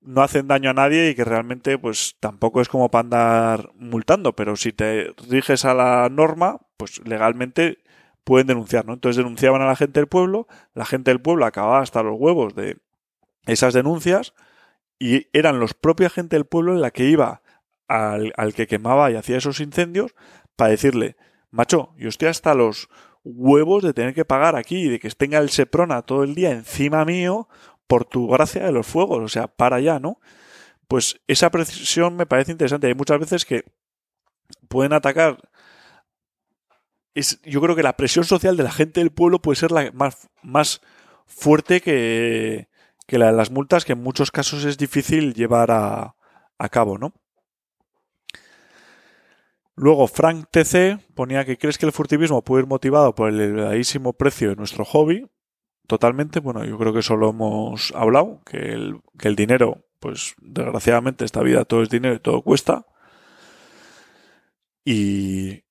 no hacen daño a nadie y que realmente pues tampoco es como para andar multando, pero si te riges a la norma, pues legalmente pueden denunciar, ¿no? Entonces denunciaban a la gente del pueblo, la gente del pueblo acababa hasta los huevos de esas denuncias y eran los propios gente del pueblo en la que iba al, al que quemaba y hacía esos incendios para decirle, macho, yo estoy hasta los huevos de tener que pagar aquí y de que tenga el Seprona todo el día encima mío por tu gracia de los fuegos, o sea, para allá, ¿no? Pues esa precisión me parece interesante. Hay muchas veces que pueden atacar. Yo creo que la presión social de la gente del pueblo puede ser la más, más fuerte que, que la de las multas, que en muchos casos es difícil llevar a, a cabo, ¿no? Luego Frank TC ponía que crees que el furtivismo puede ir motivado por el elevadísimo precio de nuestro hobby. Totalmente, bueno, yo creo que eso lo hemos hablado, que el, que el dinero pues desgraciadamente esta vida todo es dinero y todo cuesta. Y,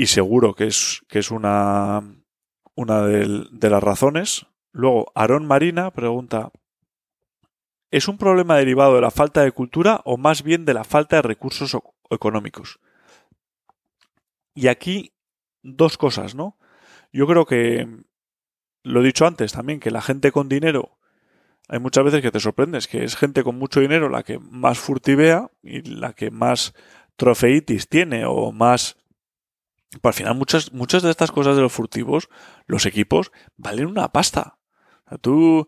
y seguro que es, que es una, una de, de las razones. Luego, Aarón Marina pregunta, ¿es un problema derivado de la falta de cultura o más bien de la falta de recursos económicos? Y aquí dos cosas, ¿no? Yo creo que lo he dicho antes también, que la gente con dinero, hay muchas veces que te sorprendes, que es gente con mucho dinero la que más furtivea y la que más trofeitis tiene o más... Pues al final muchas, muchas de estas cosas de los furtivos, los equipos, valen una pasta. O sea, tú,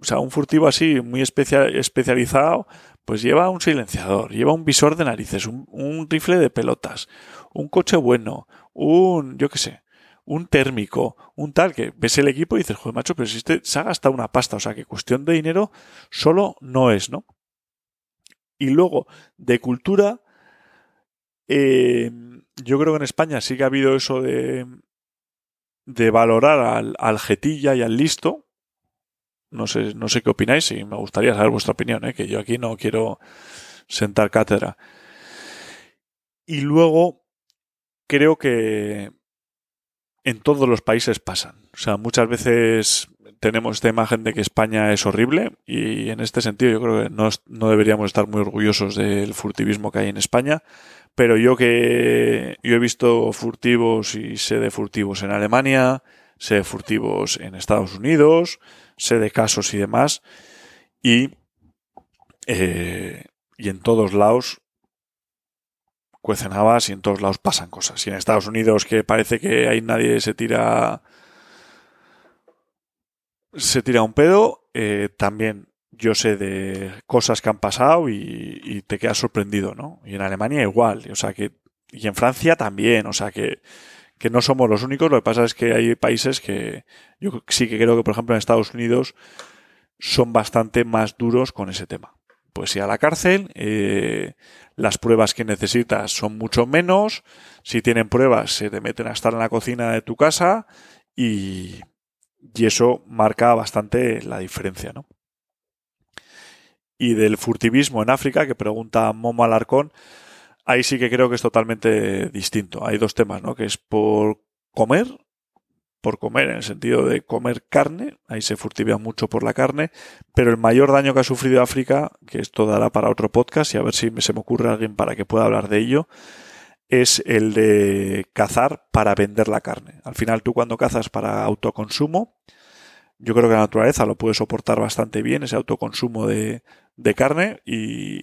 o sea, un furtivo así, muy especializado, pues lleva un silenciador, lleva un visor de narices, un, un rifle de pelotas, un coche bueno, un, yo qué sé, un térmico, un tal, que ves el equipo y dices, joder, macho, pero si este se ha gastado una pasta, o sea que cuestión de dinero solo no es, ¿no? Y luego, de cultura, eh, yo creo que en España sí que ha habido eso de, de valorar al, al jetilla y al listo. No sé, no sé qué opináis y me gustaría saber vuestra opinión, ¿eh? que yo aquí no quiero sentar cátedra. Y luego, creo que en todos los países pasan. O sea, muchas veces tenemos esta imagen de que España es horrible y en este sentido yo creo que no, deberíamos estar muy orgullosos del furtivismo que hay en España, pero yo que yo he visto furtivos y sé de furtivos en Alemania, sé de furtivos en Estados Unidos, sé de casos y demás y, eh, y en todos lados cuecen habas y en todos lados pasan cosas. Y en Estados Unidos que parece que ahí nadie se tira se tira un pedo, eh, también yo sé de cosas que han pasado y, te quedas sorprendido, ¿no? Y en Alemania igual, o sea que y en Francia también, o sea que que no somos los únicos, lo que pasa es que hay países que yo sí que creo que por ejemplo en Estados Unidos son bastante más duros con ese tema pues ir a la cárcel, eh, las pruebas que necesitas son mucho menos, si tienen pruebas se te meten a estar en la cocina de tu casa y, y eso marca bastante la diferencia, ¿no? Y del furtivismo en África, que pregunta Momo Alarcón, ahí sí que creo que es totalmente distinto. Hay dos temas, ¿no? Que es por comer por comer, en el sentido de comer carne, ahí se furtivea mucho por la carne, pero el mayor daño que ha sufrido África, que esto dará para otro podcast y a ver si se me ocurre alguien para que pueda hablar de ello, es el de cazar para vender la carne. Al final tú cuando cazas para autoconsumo, yo creo que la naturaleza lo puede soportar bastante bien, ese autoconsumo de, de carne y,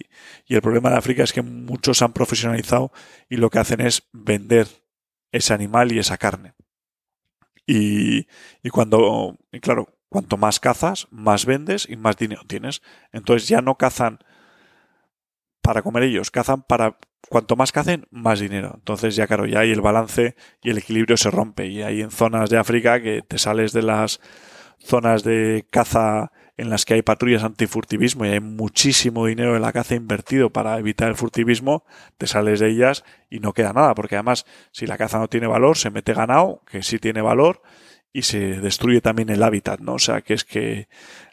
y el problema de África es que muchos han profesionalizado y lo que hacen es vender ese animal y esa carne. Y, y cuando, y claro, cuanto más cazas, más vendes y más dinero tienes. Entonces ya no cazan para comer ellos, cazan para cuanto más cacen, más dinero. Entonces ya claro, ya hay el balance y el equilibrio se rompe. Y hay en zonas de África que te sales de las zonas de caza en las que hay patrullas antifurtivismo y hay muchísimo dinero en la caza invertido para evitar el furtivismo, te sales de ellas y no queda nada, porque además si la caza no tiene valor, se mete ganado, que sí tiene valor, y se destruye también el hábitat, ¿no? O sea, que es que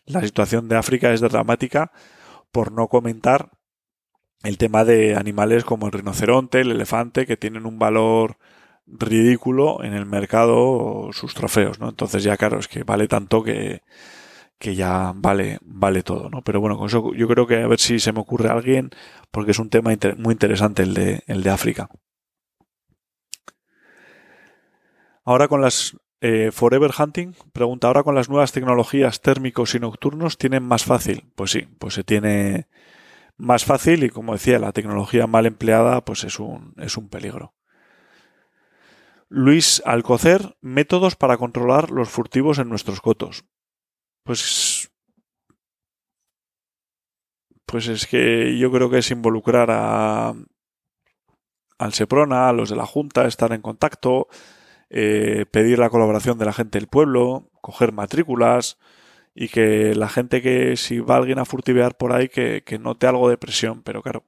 la situación de África es dramática, por no comentar el tema de animales como el rinoceronte, el elefante, que tienen un valor ridículo en el mercado sus trofeos, ¿no? Entonces ya claro, es que vale tanto que, que ya vale, vale todo, ¿no? Pero bueno, con eso yo creo que a ver si se me ocurre a alguien, porque es un tema muy interesante el de, el de África. Ahora con las eh, Forever Hunting pregunta, ahora con las nuevas tecnologías térmicos y nocturnos, ¿tienen más fácil? Pues sí, pues se tiene más fácil y como decía, la tecnología mal empleada pues es un, es un peligro. Luis Alcocer, métodos para controlar los furtivos en nuestros cotos pues pues es que yo creo que es involucrar a al Seprona, a los de la Junta, estar en contacto, eh, pedir la colaboración de la gente del pueblo, coger matrículas y que la gente que si va alguien a furtivear por ahí que, que note algo de presión, pero claro,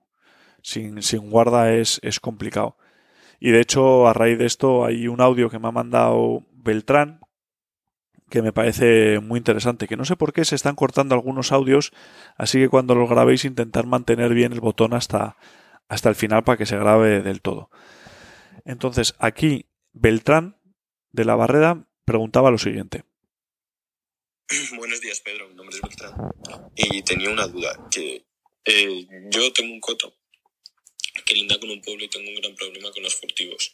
sin, sin guarda es, es complicado. Y de hecho, a raíz de esto hay un audio que me ha mandado Beltrán, que me parece muy interesante, que no sé por qué se están cortando algunos audios, así que cuando los grabéis intentar mantener bien el botón hasta, hasta el final para que se grabe del todo. Entonces, aquí Beltrán de la Barrera preguntaba lo siguiente. Buenos días, Pedro. Mi nombre es Beltrán. Y tenía una duda, que eh, yo tengo un coto que linda con un pueblo y tengo un gran problema con los furtivos.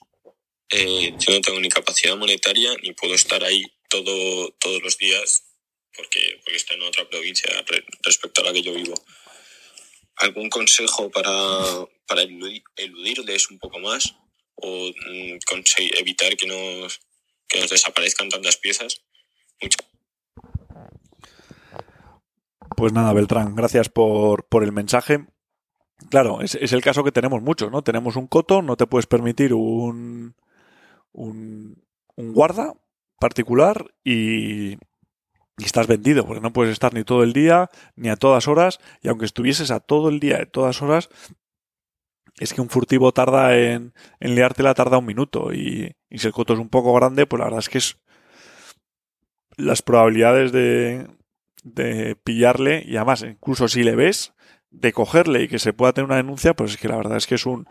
Eh, yo no tengo ni capacidad monetaria ni puedo estar ahí todo, todos los días porque, porque está en otra provincia respecto a la que yo vivo. ¿Algún consejo para, para eludirles un poco más o mm, evitar que nos, que nos desaparezcan tantas piezas? Muchas pues nada, Beltrán, gracias por, por el mensaje. Claro, es, es, el caso que tenemos muchos, ¿no? Tenemos un coto, no te puedes permitir un, un, un guarda particular y, y, estás vendido, porque no puedes estar ni todo el día, ni a todas horas, y aunque estuvieses a todo el día, a todas horas, es que un furtivo tarda en, en liártela, tarda un minuto, y, y si el coto es un poco grande, pues la verdad es que es las probabilidades de, de pillarle y además incluso si le ves de cogerle y que se pueda tener una denuncia pues es que la verdad es que es un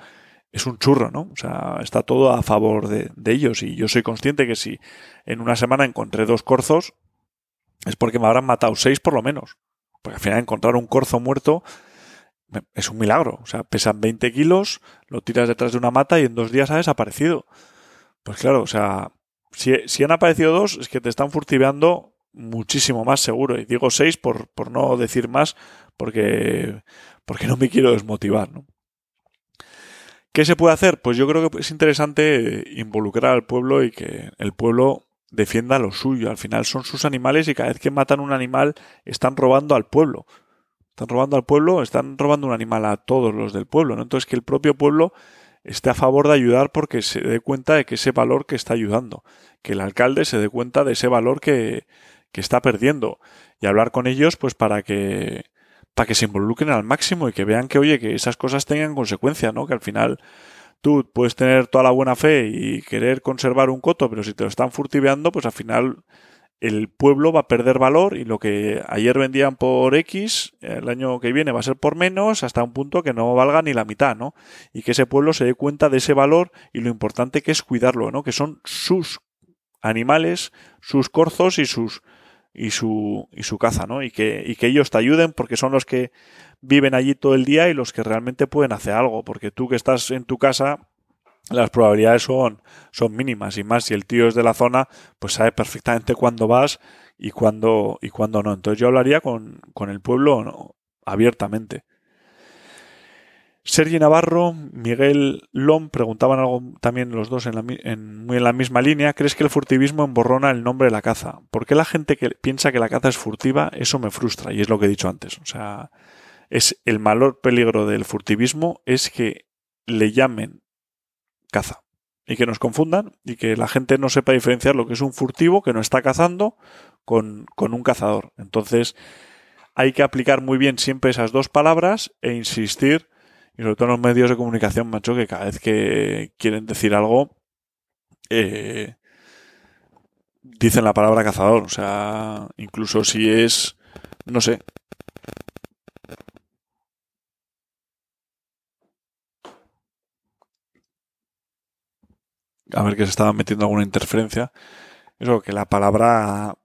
es un churro, ¿no? O sea, está todo a favor de, de ellos y yo soy consciente que si en una semana encontré dos corzos es porque me habrán matado seis por lo menos. Porque al final encontrar un corzo muerto es un milagro. O sea, pesan 20 kilos, lo tiras detrás de una mata y en dos días ha desaparecido. Pues claro, o sea, si, si han aparecido dos, es que te están furtiveando muchísimo más seguro. Y digo seis por, por no decir más, porque, porque no me quiero desmotivar, ¿no? ¿Qué se puede hacer? Pues yo creo que es interesante involucrar al pueblo y que el pueblo defienda lo suyo. Al final son sus animales y cada vez que matan un animal están robando al pueblo. Están robando al pueblo, están robando un animal a todos los del pueblo, ¿no? Entonces que el propio pueblo esté a favor de ayudar porque se dé cuenta de que ese valor que está ayudando. Que el alcalde se dé cuenta de ese valor que, que está perdiendo y hablar con ellos pues para que para que se involucren al máximo y que vean que oye que esas cosas tengan consecuencias, ¿no? Que al final tú puedes tener toda la buena fe y querer conservar un coto, pero si te lo están furtiveando, pues al final el pueblo va a perder valor y lo que ayer vendían por X, el año que viene va a ser por menos, hasta un punto que no valga ni la mitad, ¿no? Y que ese pueblo se dé cuenta de ese valor y lo importante que es cuidarlo, ¿no? Que son sus animales, sus corzos y sus y su, y su caza, ¿no? Y que, y que ellos te ayuden porque son los que viven allí todo el día y los que realmente pueden hacer algo, porque tú que estás en tu casa, las probabilidades son, son mínimas y más si el tío es de la zona, pues sabe perfectamente cuándo vas y cuándo, y cuándo no. Entonces yo hablaría con, con el pueblo abiertamente. Sergi Navarro, Miguel Lom preguntaban algo también los dos en, la, en, muy en la misma línea. ¿Crees que el furtivismo emborrona el nombre de la caza? ¿Por qué la gente que piensa que la caza es furtiva? Eso me frustra y es lo que he dicho antes. O sea, es el mayor peligro del furtivismo es que le llamen caza y que nos confundan y que la gente no sepa diferenciar lo que es un furtivo que no está cazando con, con un cazador. Entonces, hay que aplicar muy bien siempre esas dos palabras e insistir y sobre todo en los medios de comunicación, macho, que cada vez que quieren decir algo, eh, dicen la palabra cazador. O sea, incluso si es, no sé. A ver que se estaba metiendo alguna interferencia. Eso, que la palabra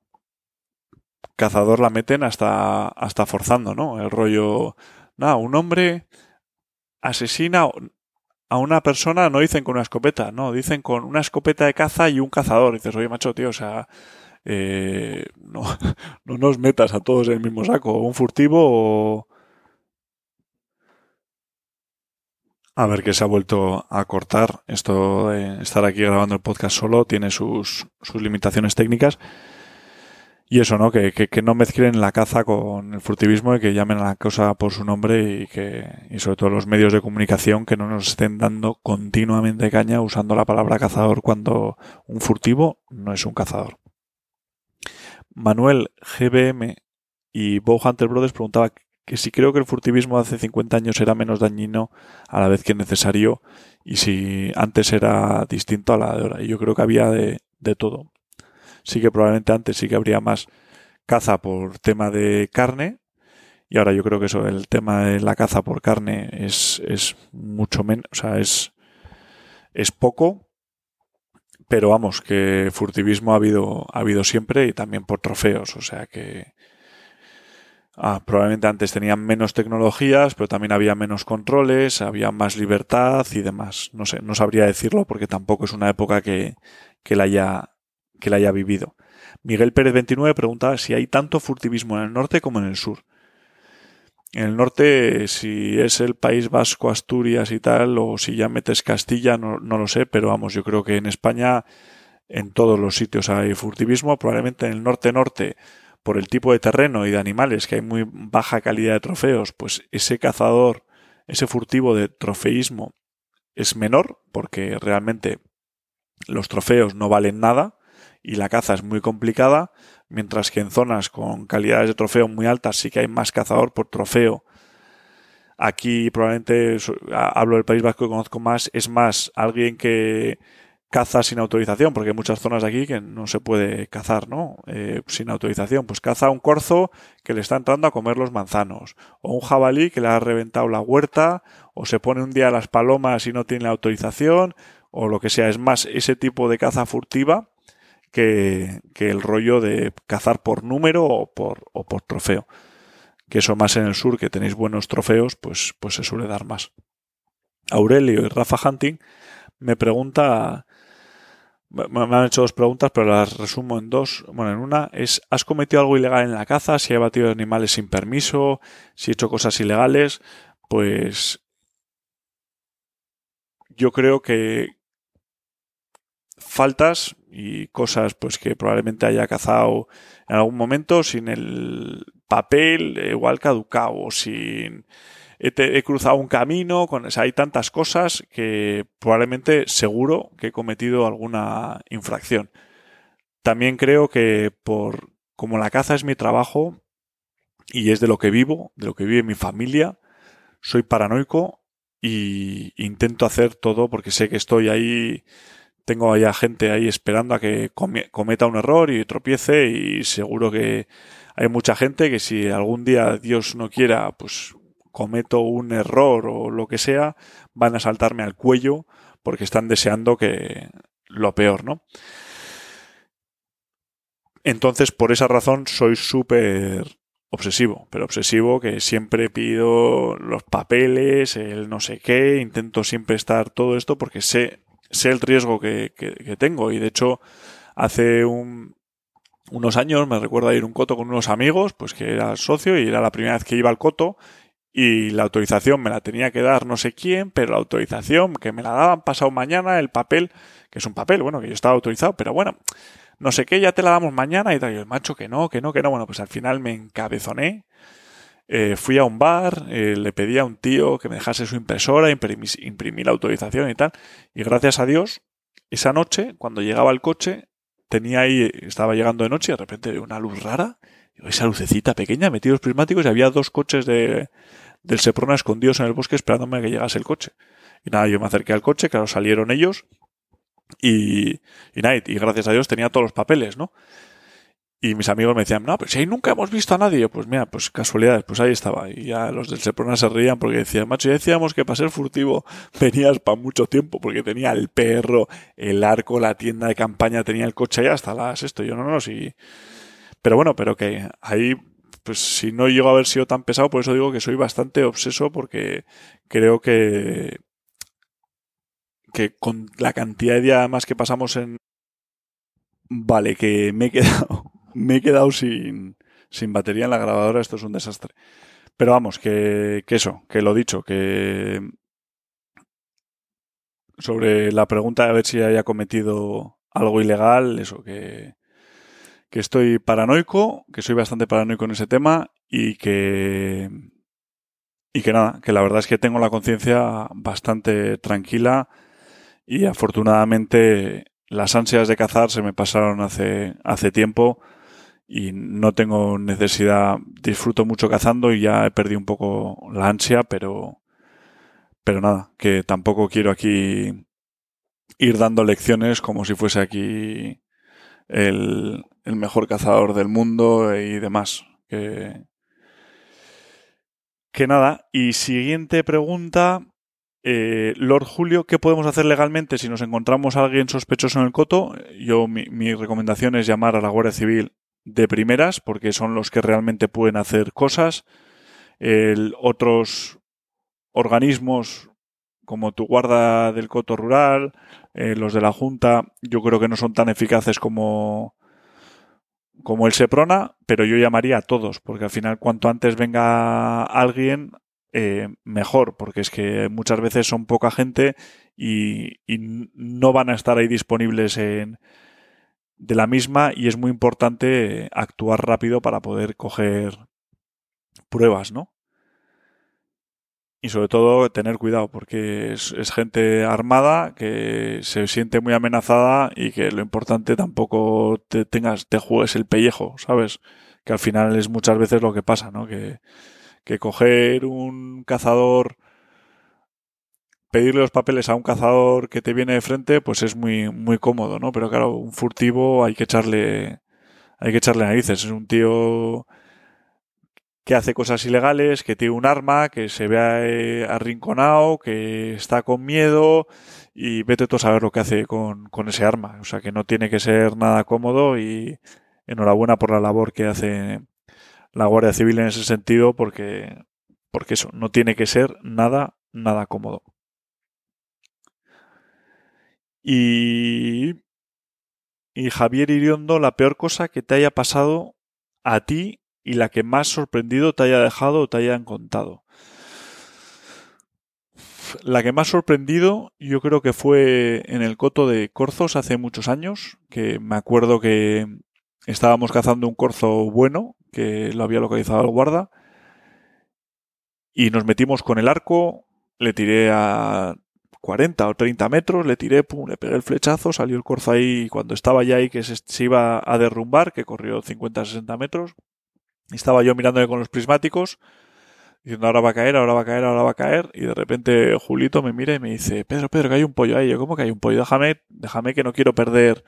cazador la meten hasta, hasta forzando, ¿no? El rollo, nada, un hombre asesina a una persona, no dicen con una escopeta, no, dicen con una escopeta de caza y un cazador. Dices, oye, macho, tío, o sea, eh, no, no nos metas a todos en el mismo saco, un furtivo o... A ver que se ha vuelto a cortar. Esto de estar aquí grabando el podcast solo tiene sus, sus limitaciones técnicas. Y eso, ¿no? Que, que, que, no mezclen la caza con el furtivismo y que llamen a la cosa por su nombre y que, y sobre todo los medios de comunicación que no nos estén dando continuamente caña usando la palabra cazador cuando un furtivo no es un cazador. Manuel GBM y Bow Hunter Brothers preguntaba que si creo que el furtivismo de hace 50 años era menos dañino a la vez que necesario y si antes era distinto a la de ahora. Y yo creo que había de, de todo sí que probablemente antes sí que habría más caza por tema de carne y ahora yo creo que eso, el tema de la caza por carne es, es mucho menos, o sea, es, es poco, pero vamos, que furtivismo ha habido, ha habido siempre y también por trofeos, o sea que ah, probablemente antes tenían menos tecnologías, pero también había menos controles, había más libertad y demás. No sé, no sabría decirlo porque tampoco es una época que, que la haya, que la haya vivido. Miguel Pérez 29 pregunta si hay tanto furtivismo en el norte como en el sur. En el norte, si es el País Vasco, Asturias y tal, o si ya metes Castilla, no, no, lo sé, pero vamos, yo creo que en España en todos los sitios hay furtivismo, probablemente en el norte-norte, por el tipo de terreno y de animales, que hay muy baja calidad de trofeos, pues ese cazador, ese furtivo de trofeísmo es menor, porque realmente los trofeos no valen nada y la caza es muy complicada, mientras que en zonas con calidades de trofeo muy altas sí que hay más cazador por trofeo. Aquí probablemente hablo del País Vasco que conozco más, es más alguien que caza sin autorización, porque hay muchas zonas aquí que no se puede cazar, ¿no? Eh, sin autorización. Pues caza un corzo que le está entrando a comer los manzanos, o un jabalí que le ha reventado la huerta, o se pone un día a las palomas y no tiene la autorización, o lo que sea. Es más ese tipo de caza furtiva que, el rollo de cazar por número o por, o por trofeo. Que eso más en el sur, que tenéis buenos trofeos, pues, pues se suele dar más. Aurelio y Rafa Hunting me pregunta, me han hecho dos preguntas, pero las resumo en dos. Bueno, en una es, ¿has cometido algo ilegal en la caza? Si he batido animales sin permiso, si he hecho cosas ilegales, pues yo creo que faltas y cosas pues que probablemente haya cazado en algún momento sin el papel igual caducado o sin he, cruzado un camino con hay tantas cosas que probablemente seguro que he cometido alguna infracción. También creo que por como la caza es mi trabajo y es de lo que vivo de lo que vive mi familia soy paranoico y intento hacer todo porque sé que estoy ahí tengo ya gente ahí esperando a que cometa un error y tropiece y seguro que hay mucha gente que si algún día Dios no quiera, pues cometo un error o lo que sea, van a saltarme al cuello porque están deseando que lo peor, ¿no? Entonces, por esa razón, soy súper obsesivo, pero obsesivo que siempre pido los papeles, el no sé qué, intento siempre estar todo esto porque sé sé el riesgo que, tengo. Y de hecho hace unos años me recuerdo ir a un coto con unos amigos, pues que era socio y era la primera vez que iba al coto y la autorización me la tenía que dar no sé quién, pero la autorización que me la daban pasado mañana, el papel, que es un papel, bueno, que yo estaba autorizado, pero bueno, no sé qué, ya te la damos mañana y tal, y el macho que no, que no, que no, bueno, pues al final me encabezoné eh, fui a un bar, eh, le pedí a un tío que me dejase su impresora, imprimí, la autorización y tal. Y gracias a Dios, esa noche, cuando llegaba el coche, tenía ahí, estaba llegando de noche y de repente una luz rara. esa lucecita pequeña, metí los prismáticos y había dos coches de, del Seprona escondidos en el bosque esperándome a que llegase el coche. Y nada, yo me acerqué al coche, claro, salieron ellos. Y, y nada, y gracias a Dios tenía todos los papeles, ¿no? Y mis amigos me decían, no, pero si ahí nunca hemos visto a nadie. Pues mira, pues casualidades, pues ahí estaba. Y ya los del Seprona se reían porque decían, macho, ya decíamos que para ser furtivo venías para mucho tiempo, porque tenía el perro, el arco, la tienda de campaña, tenía el coche ya hasta las esto. Yo no, no, sí. Pero bueno, pero que ahí, pues si no llego a haber sido tan pesado, por eso digo que soy bastante obseso porque creo que que con la cantidad de días más que pasamos en... Vale, que me he quedado me he quedado sin, sin batería en la grabadora, esto es un desastre. Pero vamos, que, eso, que lo dicho, que sobre la pregunta de a ver si haya cometido algo ilegal, eso, que, que estoy paranoico, que soy bastante paranoico en ese tema y que y que nada, que la verdad es que tengo la conciencia bastante tranquila y afortunadamente las ansias de cazar se me pasaron hace, hace tiempo y no tengo necesidad, disfruto mucho cazando y ya he perdido un poco la ansia, pero, pero nada, que tampoco quiero aquí ir dando lecciones como si fuese aquí el, el mejor cazador del mundo y demás. Que, que nada. Y siguiente pregunta. Eh, Lord Julio, ¿qué podemos hacer legalmente si nos encontramos a alguien sospechoso en el coto? Yo, mi, mi recomendación es llamar a la Guardia Civil de primeras, porque son los que realmente pueden hacer cosas. El, otros organismos como tu guarda del coto rural, eh, los de la Junta, yo creo que no son tan eficaces como, como el Seprona, pero yo llamaría a todos, porque al final cuanto antes venga alguien, eh, mejor, porque es que muchas veces son poca gente y, y, no van a estar ahí disponibles en, de la misma y es muy importante actuar rápido para poder coger pruebas, ¿no? y sobre todo tener cuidado porque es, gente armada que se siente muy amenazada y que lo importante tampoco te tengas te juegues el pellejo sabes que al final es muchas veces lo que pasa no que coger un cazador pedirle los papeles a un cazador que te viene de frente pues es muy muy cómodo no pero claro un furtivo hay que echarle hay que echarle narices es un tío que hace cosas ilegales, que tiene un arma, que se ve arrinconado, que está con miedo y vete tú a saber lo que hace con, con, ese arma. O sea que no tiene que ser nada cómodo y enhorabuena por la labor que hace la Guardia Civil en ese sentido porque, porque eso, no tiene que ser nada, nada cómodo. Y, y Javier Iriondo, la peor cosa que te haya pasado a ti y la que más sorprendido te haya dejado o te hayan contado. La que más sorprendido yo creo que fue en el coto de corzos hace muchos años, que me acuerdo que estábamos cazando un corzo bueno, que lo había localizado el guarda, y nos metimos con el arco, le tiré a 40 o 30 metros, le tiré, pum, le pegué el flechazo, salió el corzo ahí cuando estaba ya ahí que se, iba a derrumbar, que corrió 50-60 metros, estaba yo mirándole con los prismáticos, diciendo ahora va a caer, ahora va a caer, ahora va a caer, y de repente Julito me mira y me dice, Pedro, Pedro, que hay un pollo ahí. Yo, ¿cómo que hay un pollo? Déjame, déjame que no quiero perder,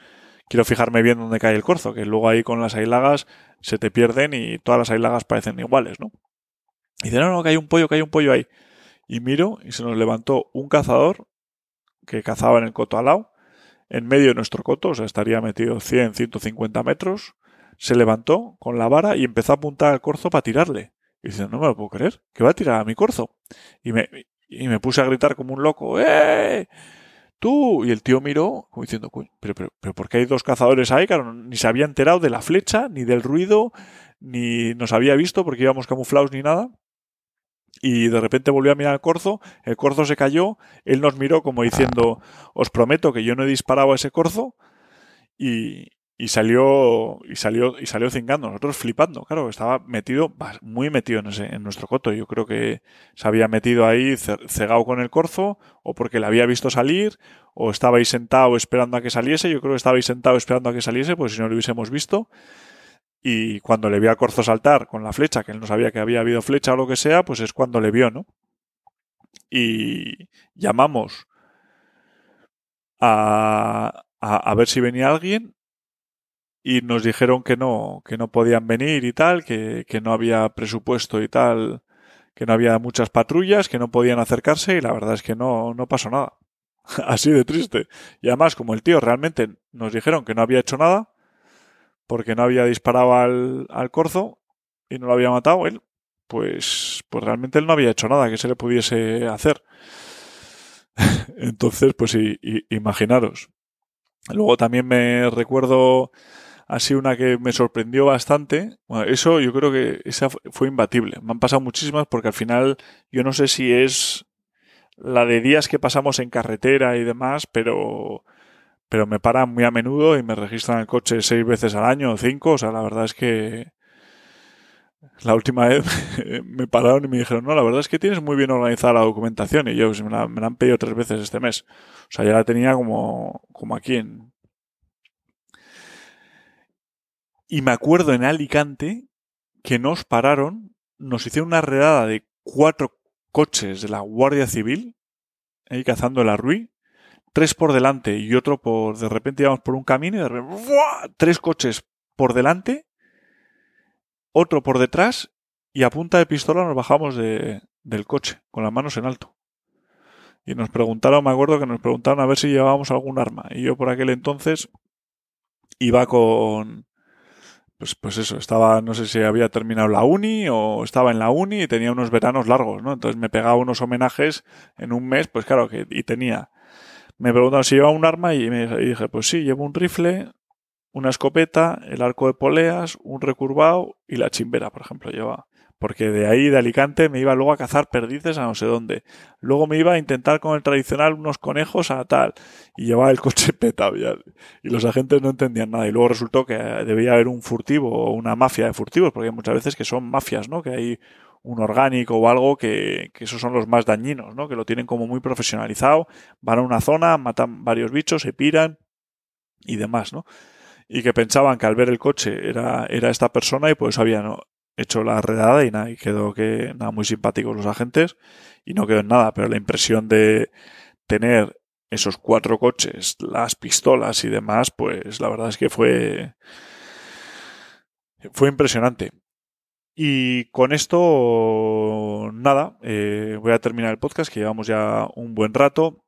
quiero fijarme bien dónde cae el corzo, que luego ahí con las ailagas se te pierden y todas las ailagas parecen iguales, ¿no? Y dice, no, no, que hay un pollo, que hay un pollo ahí. Y miro y se nos levantó un cazador que cazaba en el coto al lado, en medio de nuestro coto, o sea, estaría metido 100, 150 metros, se levantó con la vara y empezó a apuntar al corzo para tirarle. Y dice, no me lo puedo creer, que va a tirar a mi corzo. Y me, y me puse a gritar como un loco, ¡eh! ¡Tú! Y el tío miró, como diciendo, pero, pero, pero ¿por qué hay dos cazadores ahí? Claro, ni se había enterado de la flecha, ni del ruido, ni nos había visto porque íbamos camuflados ni nada. Y de repente volvió a mirar al corzo, el corzo se cayó, él nos miró como diciendo, os prometo que yo no he disparado a ese corzo, y, y salió y salió y salió cingando nosotros flipando claro estaba metido muy metido en, ese, en nuestro coto. Yo creo que se había metido ahí cegado con el corzo o porque le había visto salir o estaba ahí sentado esperando a que saliese. Yo creo que estaba ahí sentado esperando a que saliese pues si no lo hubiésemos visto y cuando le vio al corzo saltar con la flecha que él no sabía que había habido flecha o lo que sea pues es cuando le vio no y llamamos a, a, a ver si venía alguien y nos dijeron que no, que no podían venir y tal, que, que no había presupuesto y tal, que no había muchas patrullas, que no podían acercarse y la verdad es que no, no pasó nada. Así de triste. Y además, como el tío realmente nos dijeron que no había hecho nada, porque no había disparado al, al corzo y no lo había matado él, pues, pues realmente él no había hecho nada que se le pudiese hacer. Entonces, pues y, imaginaros. Luego también me recuerdo así una que me sorprendió bastante. Bueno, eso yo creo que esa fue imbatible. Me han pasado muchísimas porque al final yo no sé si es la de días que pasamos en carretera y demás, pero pero me paran muy a menudo y me registran el coche seis veces al año o cinco. O sea, la verdad es que la última vez me pararon y me dijeron, no, la verdad es que tienes muy bien organizada la documentación y yo pues, me, la, han pedido tres veces este mes. O sea, ya la tenía como, como aquí en, Y me acuerdo en Alicante que nos pararon, nos hicieron una redada de cuatro coches de la Guardia Civil, ahí cazando la Rui, tres por delante y otro por, de repente íbamos por un camino y de repente, ¡buah! tres coches por delante, otro por detrás y a punta de pistola nos bajamos de, del coche, con las manos en alto. Y nos preguntaron, me acuerdo que nos preguntaron a ver si llevábamos algún arma. Y yo por aquel entonces iba con, pues, pues eso, estaba, no sé si había terminado la uni o estaba en la uni y tenía unos veranos largos, ¿no? Entonces me pegaba unos homenajes en un mes, pues claro que, y tenía, me preguntaron si llevaba un arma y me dije, pues sí, llevo un rifle, una escopeta, el arco de poleas, un recurvado y la chimbera, por ejemplo, llevaba porque de ahí, de Alicante, me iba luego a cazar perdices a no sé dónde. Luego me iba a intentar con el tradicional unos conejos a tal, y llevaba el coche petado. Y los agentes no entendían nada. Y luego resultó que debía haber un furtivo o una mafia de furtivos, porque muchas veces que son mafias, ¿no? Que hay un orgánico o algo que, esos son los más dañinos, ¿no? Que lo tienen como muy profesionalizado, van a una zona, matan varios bichos, se piran y demás, ¿no? y que pensaban que al ver el coche era, era esta persona y pues había no, hecho la redada y nada, y quedó que nada, muy simpáticos los agentes y no quedó en nada, pero la impresión de tener esos cuatro coches, las pistolas y demás, pues la verdad es que fue fue impresionante. Y con esto, nada, eh, voy a terminar el podcast, que llevamos ya un buen rato.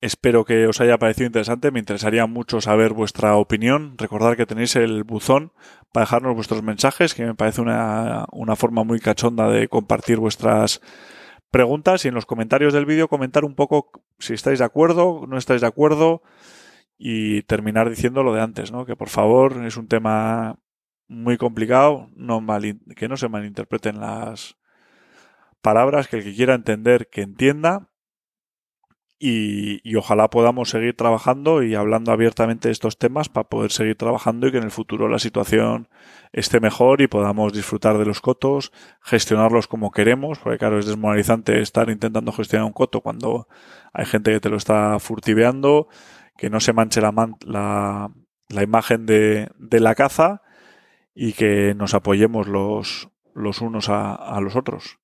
Espero que os haya parecido interesante. Me interesaría mucho saber vuestra opinión. Recordad que tenéis el buzón para dejarnos vuestros mensajes, que me parece una, una forma muy cachonda de compartir vuestras preguntas y en los comentarios del vídeo comentar un poco si estáis de acuerdo, no estáis de acuerdo y terminar diciendo lo de antes, ¿no? Que por favor es un tema muy complicado, no que no se malinterpreten las palabras, que el que quiera entender que entienda. Y, ojalá podamos seguir trabajando y hablando abiertamente de estos temas para poder seguir trabajando y que en el futuro la situación esté mejor y podamos disfrutar de los cotos, gestionarlos como queremos, porque claro, es desmoralizante estar intentando gestionar un coto cuando hay gente que te lo está furtiveando, que no se manche la, la, la imagen de, la caza y que nos apoyemos los, los unos a, a los otros.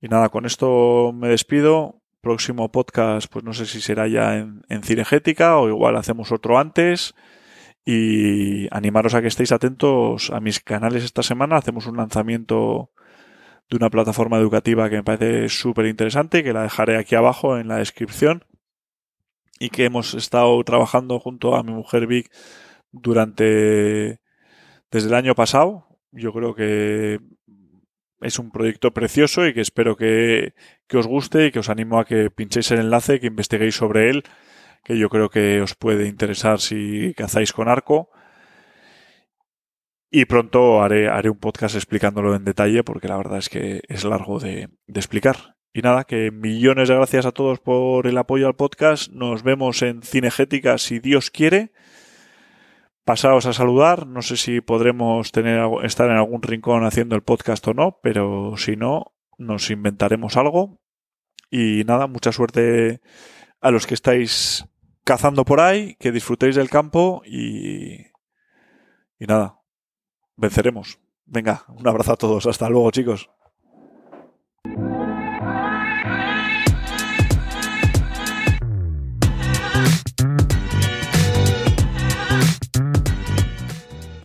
Y nada, con esto me despido próximo podcast, pues no sé si será ya en, en Cinegética o igual hacemos otro antes. Y animaros a que estéis atentos a mis canales esta semana. Hacemos un lanzamiento de una plataforma educativa que me parece súper interesante, que la dejaré aquí abajo en la descripción. Y que hemos estado trabajando junto a mi mujer Vic durante desde el año pasado. Yo creo que es un proyecto precioso y que espero que, que, os guste y que os animo a que pinchéis el enlace, que investiguéis sobre él, que yo creo que os puede interesar si cazáis con arco. Y pronto haré, haré un podcast explicándolo en detalle porque la verdad es que es largo de, de explicar. Y nada, que millones de gracias a todos por el apoyo al podcast. Nos vemos en Cinegética si Dios quiere pasaos a saludar. No sé si podremos tener, estar en algún rincón haciendo el podcast o no, pero si no, nos inventaremos algo. Y nada, mucha suerte a los que estáis cazando por ahí, que disfrutéis del campo y, y nada, venceremos. Venga, un abrazo a todos. Hasta luego, chicos.